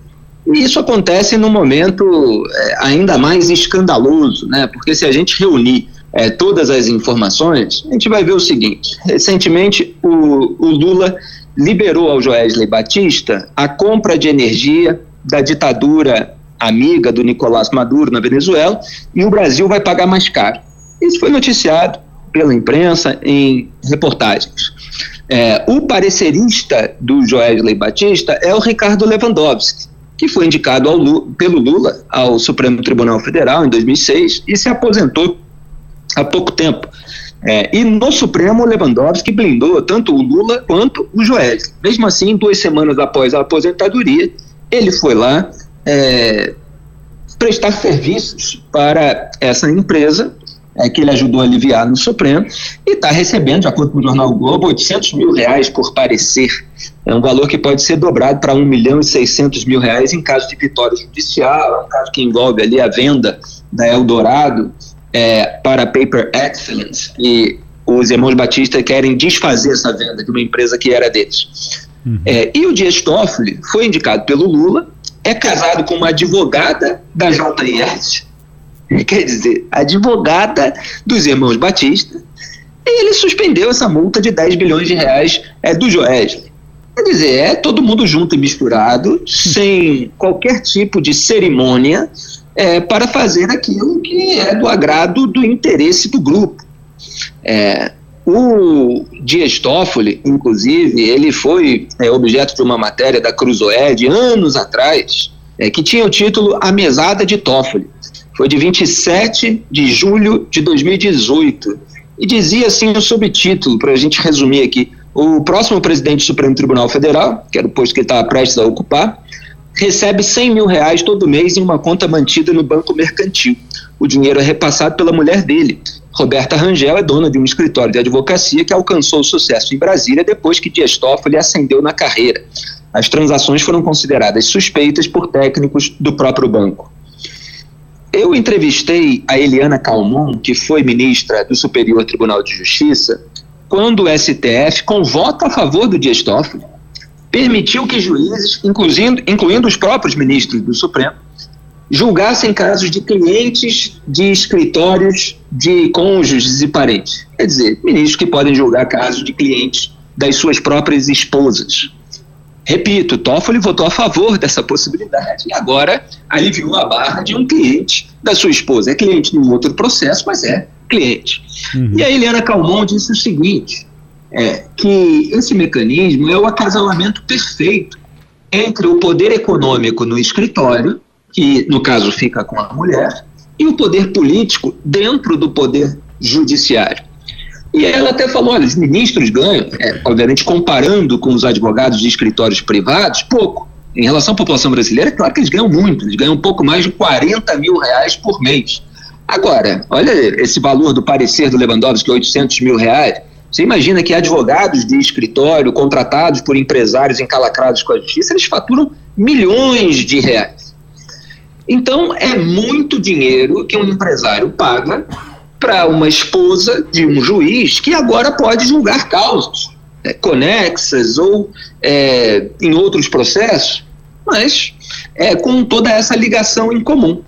E isso acontece num momento é, ainda mais escandaloso, né? porque se a gente reunir é, todas as informações, a gente vai ver o seguinte: recentemente o, o Lula liberou ao Joesley Batista a compra de energia da ditadura amiga do Nicolás Maduro na Venezuela e o Brasil vai pagar mais caro. Isso foi noticiado pela imprensa em reportagens. É, o parecerista do Joesley Batista é o Ricardo Lewandowski, que foi indicado Lula, pelo Lula ao Supremo Tribunal Federal em 2006 e se aposentou há pouco tempo. É, e no Supremo, Lewandowski blindou tanto o Lula quanto o Joesley. Mesmo assim, duas semanas após a aposentadoria, ele foi lá é, prestar serviços para essa empresa é, que ele ajudou a aliviar no Supremo e está recebendo, de acordo com o jornal Globo, 800 mil reais por parecer. É um valor que pode ser dobrado para 1 milhão e 600 mil reais em caso de vitória judicial, é um caso que envolve ali a venda da Eldorado é, para Paper Excellence e os irmãos Batista querem desfazer essa venda de uma empresa que era deles. Uhum. É, e o Dias Toffoli foi indicado pelo Lula, é casado com uma advogada da JIS, quer dizer, advogada dos irmãos Batista, e ele suspendeu essa multa de 10 bilhões de reais é, do Joesley. Quer dizer, é todo mundo junto e misturado, sem qualquer tipo de cerimônia, é, para fazer aquilo que é do agrado do interesse do grupo. É, o Dias Toffoli, inclusive, ele foi é, objeto de uma matéria da Cruzoé anos atrás, é, que tinha o título A Mesada de Toffoli. Foi de 27 de julho de 2018. E dizia assim o subtítulo, para a gente resumir aqui: o próximo presidente do Supremo Tribunal Federal, que era o posto que ele estava prestes a ocupar, recebe 100 mil reais todo mês em uma conta mantida no Banco Mercantil. O dinheiro é repassado pela mulher dele. Roberta Rangel é dona de um escritório de advocacia que alcançou sucesso em Brasília depois que Dias Toffoli ascendeu na carreira. As transações foram consideradas suspeitas por técnicos do próprio banco. Eu entrevistei a Eliana Calmon, que foi ministra do Superior Tribunal de Justiça, quando o STF, com voto a favor do Dias Toffoli, permitiu que juízes, incluindo, incluindo os próprios ministros do Supremo, julgassem casos de clientes de escritórios de cônjuges e parentes. Quer dizer, ministros que podem julgar casos de clientes das suas próprias esposas. Repito, Toffoli votou a favor dessa possibilidade e agora aliviou a barra de um cliente da sua esposa. É cliente de um outro processo, mas é cliente. Uhum. E a Eliana Calmon disse o seguinte: é, que esse mecanismo é o acasalamento perfeito entre o poder econômico no escritório, que no caso fica com a mulher, e o poder político dentro do poder judiciário. E ela até falou: olha, os ministros ganham, é, obviamente comparando com os advogados de escritórios privados, pouco. Em relação à população brasileira, é claro que eles ganham muito, eles ganham um pouco mais de 40 mil reais por mês. Agora, olha esse valor do parecer do Lewandowski, 800 mil reais. Você imagina que advogados de escritório contratados por empresários encalacrados com a justiça, eles faturam milhões de reais. Então, é muito dinheiro que um empresário paga para uma esposa de um juiz que agora pode julgar causas é, conexas ou é, em outros processos, mas é, com toda essa ligação em comum.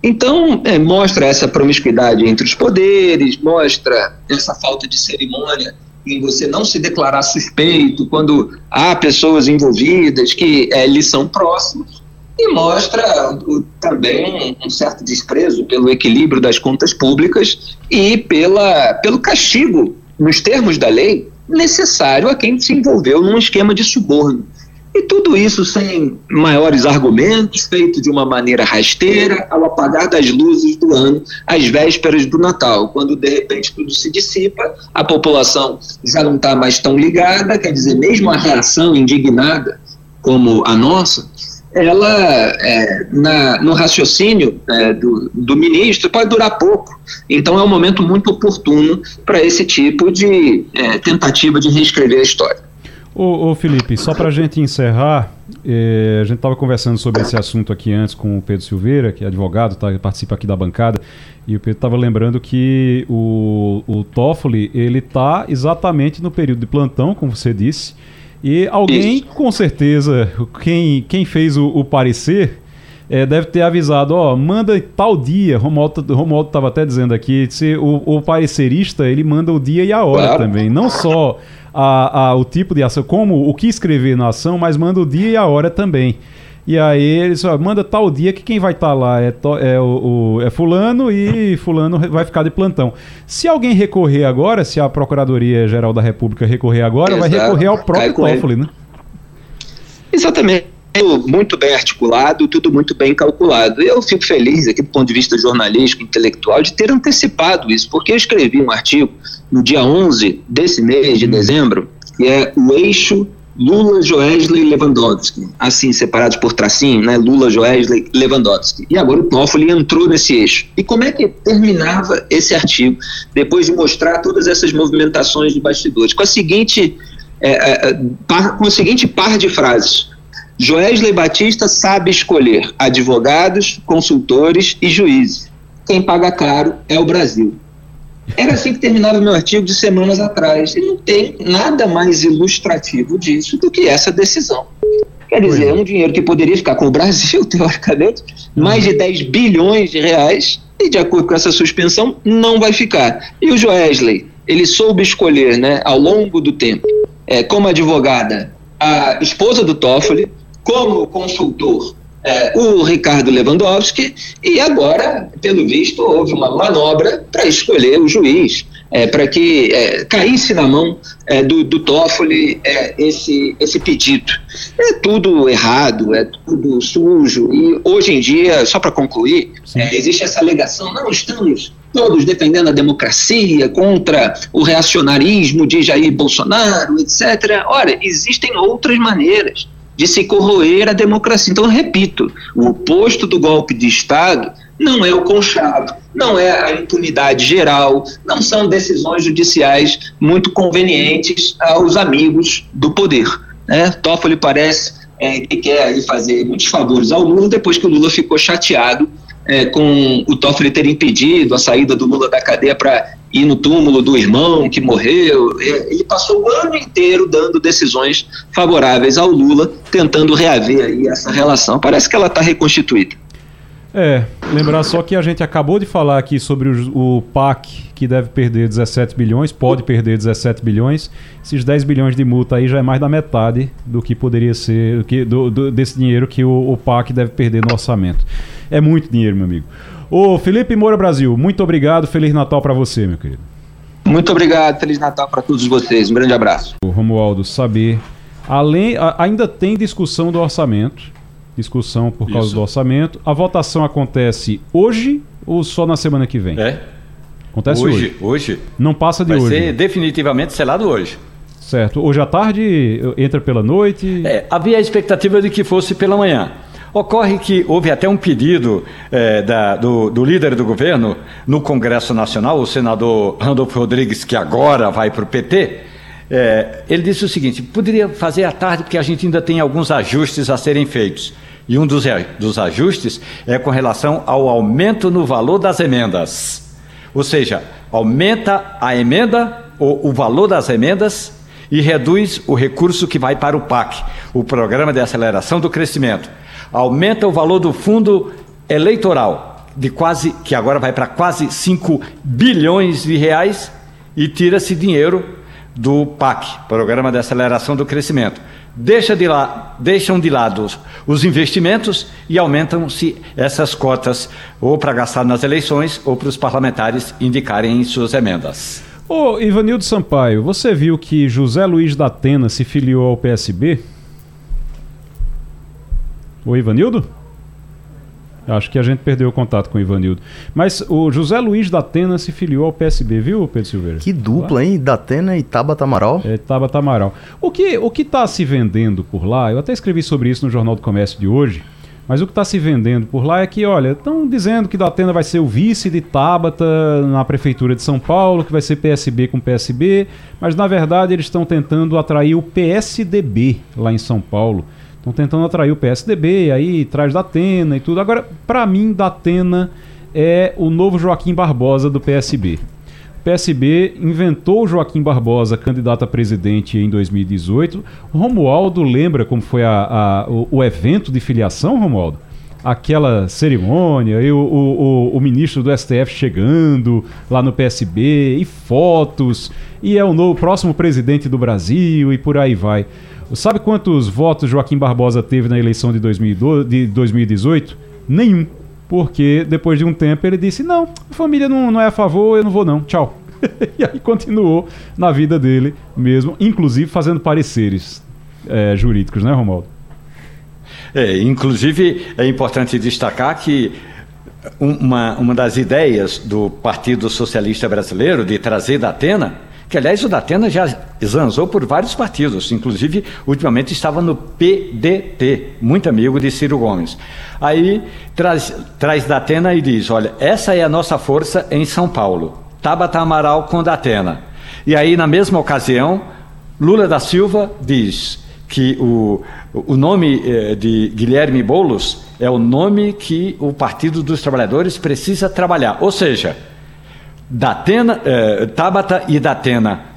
Então, é, mostra essa promiscuidade entre os poderes, mostra essa falta de cerimônia em você não se declarar suspeito quando há pessoas envolvidas que é, lhe são próximas, e mostra também um certo desprezo pelo equilíbrio das contas públicas e pela, pelo castigo, nos termos da lei, necessário a quem se envolveu num esquema de suborno. E tudo isso sem maiores argumentos, feito de uma maneira rasteira, ao apagar das luzes do ano, às vésperas do Natal, quando de repente tudo se dissipa, a população já não está mais tão ligada, quer dizer, mesmo a reação indignada como a nossa, ela, é, na, no raciocínio é, do, do ministro, pode durar pouco. Então, é um momento muito oportuno para esse tipo de é, tentativa de reescrever a história. Ô, ô Felipe, só para a gente encerrar, é, a gente estava conversando sobre esse assunto aqui antes com o Pedro Silveira, que é advogado, tá, participa aqui da bancada, e o Pedro estava lembrando que o, o Toffoli, ele está exatamente no período de plantão, como você disse, e alguém, Isso. com certeza, quem, quem fez o, o parecer, é, deve ter avisado, ó, manda tal dia. Romualdo, Romualdo estava até dizendo aqui, se o, o parecerista ele manda o dia e a hora claro. também, não só a, a, o tipo de ação, como o que escrever na ação, mas manda o dia e a hora também. E aí eles ó, manda tal dia que quem vai estar tá lá é, to, é, o, o, é fulano e fulano vai ficar de plantão. Se alguém recorrer agora, se a Procuradoria Geral da República recorrer agora, Exato. vai recorrer ao próprio Toffoli, né? Exatamente muito bem articulado, tudo muito bem calculado. Eu fico feliz, aqui do ponto de vista jornalístico, intelectual, de ter antecipado isso, porque eu escrevi um artigo no dia 11 desse mês de hum. dezembro, que é o eixo Lula, Joesley e Lewandowski, assim, separados por tracinho, né? Lula, Joesley, Lewandowski. E agora o Toffoli entrou nesse eixo. E como é que terminava esse artigo, depois de mostrar todas essas movimentações de bastidores? Com a seguinte, é, é, é par, com o seguinte par de frases. Joesley Batista sabe escolher advogados, consultores e juízes. Quem paga caro é o Brasil. Era assim que terminava meu artigo de semanas atrás. E não tem nada mais ilustrativo disso do que essa decisão. Quer dizer, é um dinheiro que poderia ficar com o Brasil, teoricamente, mais de 10 bilhões de reais, e de acordo com essa suspensão, não vai ficar. E o Joesley, ele soube escolher, né, ao longo do tempo, é, como advogada, a esposa do Toffoli, como consultor é, o Ricardo Lewandowski, e agora, pelo visto, houve uma manobra para escolher o juiz, é, para que é, caísse na mão é, do, do Toffoli é, esse, esse pedido. É tudo errado, é tudo sujo, e hoje em dia, só para concluir, é, existe essa alegação, não estamos todos defendendo a democracia contra o reacionarismo de Jair Bolsonaro, etc. Ora, existem outras maneiras de se corroer a democracia. Então, repito, o oposto do golpe de Estado não é o conchavo, não é a impunidade geral, não são decisões judiciais muito convenientes aos amigos do poder. Né? Toffoli parece é, que quer fazer muitos favores ao Lula depois que o Lula ficou chateado é, com o Toffoli ter impedido a saída do Lula da cadeia para ir no túmulo do irmão que morreu. É, ele passou o ano inteiro dando decisões favoráveis ao Lula, tentando reaver aí essa relação. Parece que ela está reconstituída. É, lembrar só que a gente acabou de falar aqui sobre o, o, PAC que deve perder 17 bilhões, pode perder 17 bilhões. Esses 10 bilhões de multa aí já é mais da metade do que poderia ser, do do, desse dinheiro que o, o PAC deve perder no orçamento. É muito dinheiro, meu amigo. Ô Felipe Moura Brasil, muito obrigado. Feliz Natal para você, meu querido. Muito obrigado. Feliz Natal para todos vocês. Um grande abraço. O Romualdo, saber. Além, a, ainda tem discussão do orçamento. Discussão por causa Isso. do orçamento. A votação acontece hoje ou só na semana que vem? É. Acontece hoje. Hoje. hoje. Não passa de Vai hoje. Vai ser definitivamente selado hoje. Certo. Hoje à tarde entra pela noite? É, havia a expectativa de que fosse pela manhã. Ocorre que houve até um pedido é, da, do, do, líder do governo no Congresso Nacional, o senador Randolfo Rodrigues, que agora vai para o PT. É, ele disse o seguinte: poderia fazer à tarde, porque a gente ainda tem alguns ajustes a serem feitos. E um dos, dos ajustes é com relação ao aumento no valor das emendas. Ou seja, aumenta a emenda, ou o valor das emendas, e reduz o recurso que vai para o PAC, o Programa de Aceleração do Crescimento aumenta o valor do fundo eleitoral de quase que agora vai para quase 5 bilhões de reais e tira-se dinheiro do PAC, Programa de Aceleração do Crescimento. Deixa de lá, deixam de lado os investimentos e aumentam-se essas cotas ou para gastar nas eleições ou para os parlamentares indicarem em suas emendas. Ô Ivanildo Sampaio, você viu que José Luiz da Atena se filiou ao PSB? O Ivanildo? Acho que a gente perdeu o contato com o Ivanildo. Mas o José Luiz da Atena se filiou ao PSB, viu, Pedro Silveira? Que dupla, hein? Da Atena e Tabata Amaral. É, Tabata Amaral. O que o está se vendendo por lá, eu até escrevi sobre isso no Jornal do Comércio de hoje, mas o que está se vendendo por lá é que, olha, estão dizendo que da Atena vai ser o vice de Tabata na Prefeitura de São Paulo, que vai ser PSB com PSB, mas na verdade eles estão tentando atrair o PSDB lá em São Paulo. Estão tentando atrair o PSDB, aí traz da Atena e tudo. Agora, para mim, da Atena é o novo Joaquim Barbosa do PSB. O PSB inventou Joaquim Barbosa candidato a presidente em 2018. O Romualdo lembra como foi a, a o, o, evento de filiação, Romualdo? Aquela cerimônia, e o, o, o, ministro do STF chegando lá no PSB, e fotos, e é o novo próximo presidente do Brasil, e por aí vai. Sabe quantos votos Joaquim Barbosa teve na eleição de, 2012, de 2018? Nenhum. Porque depois de um tempo ele disse: Não, a família não, não é a favor, eu não vou não, tchau. e aí continuou na vida dele mesmo, inclusive fazendo pareceres é, jurídicos, né, Romualdo? É, inclusive é importante destacar que uma, uma das ideias do Partido Socialista Brasileiro de trazer da Atena que aliás o Datena já zanzou por vários partidos, inclusive ultimamente estava no PDT, muito amigo de Ciro Gomes. Aí traz, traz Datena e diz: olha, essa é a nossa força em São Paulo. Tabata Amaral com Datena. E aí, na mesma ocasião, Lula da Silva diz que o, o nome eh, de Guilherme Boulos é o nome que o Partido dos Trabalhadores precisa trabalhar. Ou seja, Datena, eh, Tabata e Datena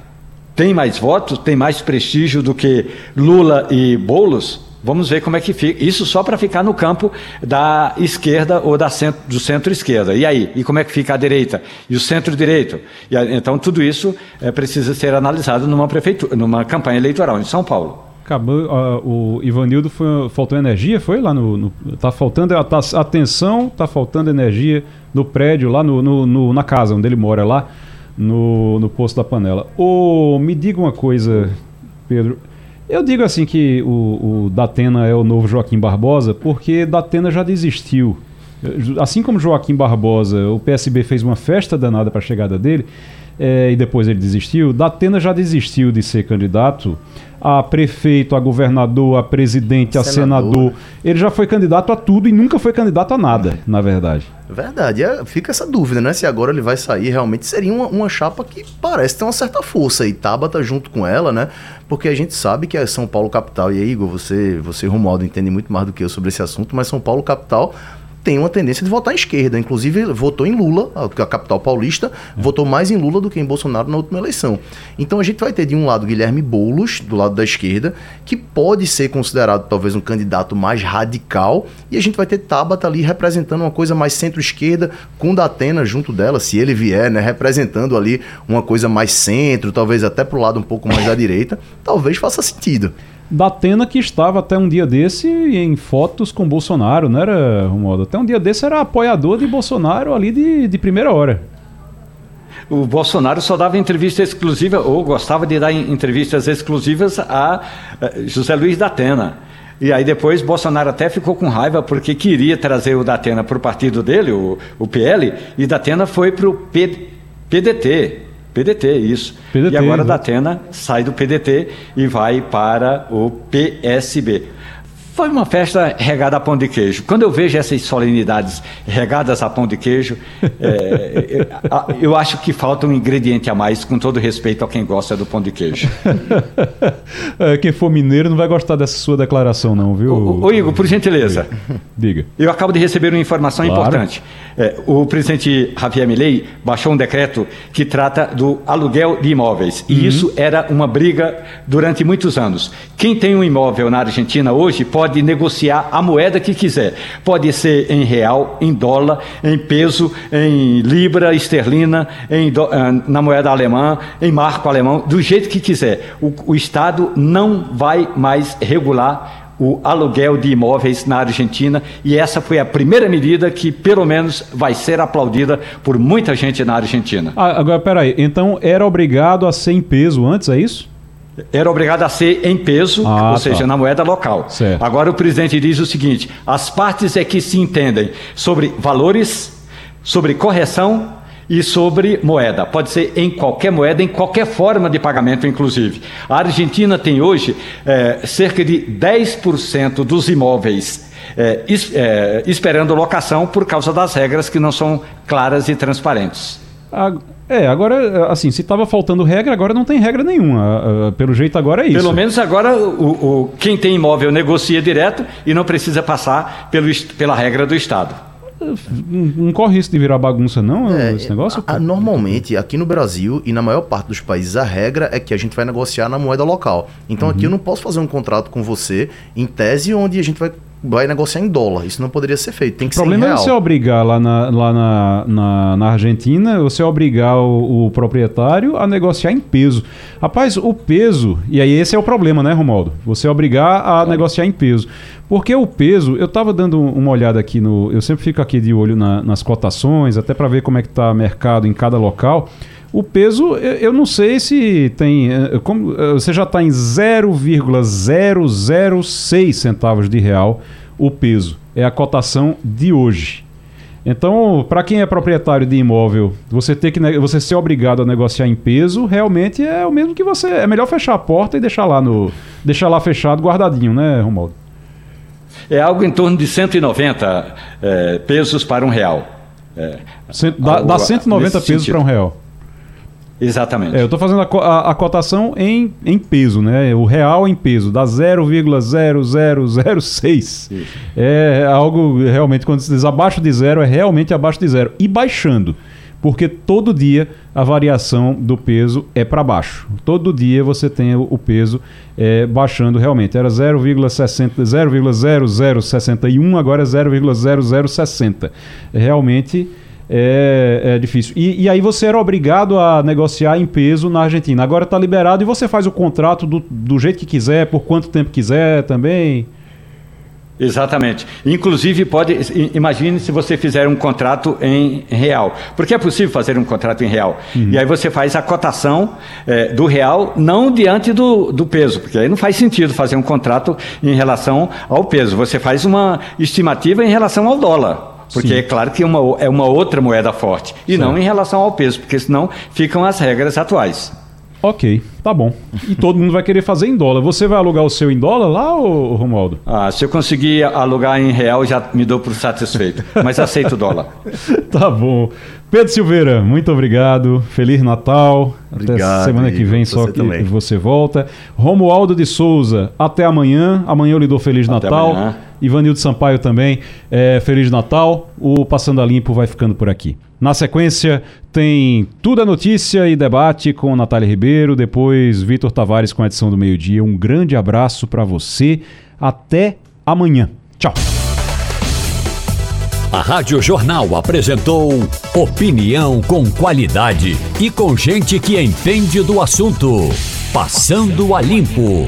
tem mais votos, tem mais prestígio do que Lula e Bolos? Vamos ver como é que fica. Isso só para ficar no campo da esquerda ou da centro, do centro-esquerda. E aí? E como é que fica a direita? E o centro-direito? Então, tudo isso é, precisa ser analisado numa prefeitura, numa campanha eleitoral em São Paulo. Acabou, uh, o Ivanildo foi, faltou energia, foi lá no, no tá faltando tá, atenção, tá faltando energia no prédio lá no, no, no, na casa onde ele mora lá no, no posto da panela. Ô, me diga uma coisa, Pedro. Eu digo assim que o, o Datena é o novo Joaquim Barbosa porque Datena já desistiu. Assim como Joaquim Barbosa, o PSB fez uma festa danada para a chegada dele é, e depois ele desistiu. Datena já desistiu de ser candidato a prefeito, a governador, a presidente, a senador. senador. Ele já foi candidato a tudo e nunca foi candidato a nada, na verdade. Verdade. É, fica essa dúvida, né? Se agora ele vai sair, realmente seria uma, uma chapa que parece ter uma certa força. E Tabata junto com ela, né? Porque a gente sabe que é São Paulo capital. E aí, Igor, você, você Romualdo, entende muito mais do que eu sobre esse assunto, mas São Paulo capital tem uma tendência de votar à esquerda. Inclusive, votou em Lula, a capital paulista, é. votou mais em Lula do que em Bolsonaro na última eleição. Então a gente vai ter de um lado Guilherme Boulos, do lado da esquerda, que pode ser considerado talvez um candidato mais radical, e a gente vai ter Tabata ali representando uma coisa mais centro-esquerda, com Datena junto dela, se ele vier, né, representando ali uma coisa mais centro, talvez até pro lado um pouco mais da direita, talvez faça sentido da Atena que estava até um dia desse em fotos com Bolsonaro, não era, Romualdo? Até um dia desse era apoiador de Bolsonaro ali de, de primeira hora. O Bolsonaro só dava entrevista exclusiva, ou gostava de dar entrevistas exclusivas a eh, José Luiz da Atena. E aí depois Bolsonaro até ficou com raiva porque queria trazer o Datena para o partido dele, o, o PL, e Datena foi para o PDT, PDT, isso. PDT, e agora a Datena sai do PDT e vai para o PSB. Foi uma festa regada a pão de queijo. Quando eu vejo essas solenidades regadas a pão de queijo, é, eu acho que falta um ingrediente a mais, com todo respeito a quem gosta do pão de queijo. É, quem for mineiro não vai gostar dessa sua declaração, não, viu? Ô, ô Igor, por gentileza. Diga. Eu acabo de receber uma informação claro. importante. É, o presidente Javier Milei baixou um decreto que trata do aluguel de imóveis. E uhum. isso era uma briga durante muitos anos. Quem tem um imóvel na Argentina hoje pode negociar a moeda que quiser. Pode ser em real, em dólar, em peso, em libra esterlina, em do, ah, na moeda alemã, em marco alemão, do jeito que quiser. O, o Estado não vai mais regular o aluguel de imóveis na Argentina e essa foi a primeira medida que, pelo menos, vai ser aplaudida por muita gente na Argentina. Ah, agora, peraí, então era obrigado a ser em peso antes, é isso? era obrigado a ser em peso, ah, ou tá. seja, na moeda local. Certo. Agora o presidente diz o seguinte: as partes é que se entendem sobre valores, sobre correção e sobre moeda. Pode ser em qualquer moeda, em qualquer forma de pagamento, inclusive. A Argentina tem hoje é, cerca de 10% dos imóveis é, é, esperando locação por causa das regras que não são claras e transparentes. É, agora, assim, se estava faltando regra, agora não tem regra nenhuma. Pelo jeito, agora é isso. Pelo menos agora o, o quem tem imóvel negocia direto e não precisa passar pelo, pela regra do Estado. Não, corre risco de virar bagunça, não, é, esse negócio? A, normalmente, aqui no Brasil e na maior parte dos países, a regra é que a gente vai negociar na moeda local. Então uhum. aqui eu não posso fazer um contrato com você, em tese, onde a gente vai vai negociar em dólar. Isso não poderia ser feito. Tem que ser. O problema é você obrigar lá na, lá na, na, na Argentina, você obrigar o, o, proprietário a negociar em peso. Rapaz, o peso, e aí esse é o problema, né, Romaldo? Você obrigar a é. negociar em peso. Porque o peso, eu estava dando uma olhada aqui no. Eu sempre fico aqui de olho na, nas cotações, até para ver como é que está o mercado em cada local. O peso, eu não sei se tem. Eh, como, eh, você já está em 0,006 centavos de real o peso. É a cotação de hoje. Então, para quem é proprietário de imóvel, você ter que você ser obrigado a negociar em peso, realmente é o mesmo que você. É melhor fechar a porta e deixar lá no. deixar lá fechado, guardadinho, né, Romualdo? É algo em torno de 190 é, pesos para um real. É, dá, dá 190 pesos para um real. Exatamente. É, eu estou fazendo a, a, a, cotação em, em peso, né? O real em peso, dá 0,0006. É algo realmente, quando se diz abaixo de zero, é realmente abaixo de zero. E baixando, porque todo dia a variação do peso é para baixo. Todo dia você tem o, o peso é, baixando realmente. Era 0,0061, agora é 0,0060. Realmente é, é difícil. E, e, aí você era obrigado a negociar em peso na Argentina. Agora está liberado e você faz o contrato do, do jeito que quiser, por quanto tempo quiser também. Exatamente. Inclusive, pode. Imagine se você fizer um contrato em real. Porque é possível fazer um contrato em real. Uhum. E aí você faz a cotação é, do real, não diante do, do peso, porque aí não faz sentido fazer um contrato em relação ao peso. Você faz uma estimativa em relação ao dólar. Porque Sim. é claro que uma, é uma outra moeda forte. E certo. não em relação ao peso, porque senão ficam as regras atuais. Ok, tá bom. E todo mundo vai querer fazer em dólar. Você vai alugar o seu em dólar lá, ô, Romualdo? Ah, se eu conseguir alugar em real, já me dou por satisfeito. Mas aceito dólar. tá bom. Pedro Silveira, muito obrigado. Feliz Natal. Obrigado, até semana que vem só que também. você volta. Romualdo de Souza, até amanhã. Amanhã eu lhe dou Feliz até Natal. Amanhã. Ivanildo Sampaio também, é, Feliz Natal. O Passando a Limpo vai ficando por aqui. Na sequência, tem Tudo a Notícia e Debate com Natália Ribeiro. Depois, Vitor Tavares com a edição do meio-dia. Um grande abraço para você. Até amanhã. Tchau. A Rádio Jornal apresentou opinião com qualidade e com gente que entende do assunto. Passando a Limpo.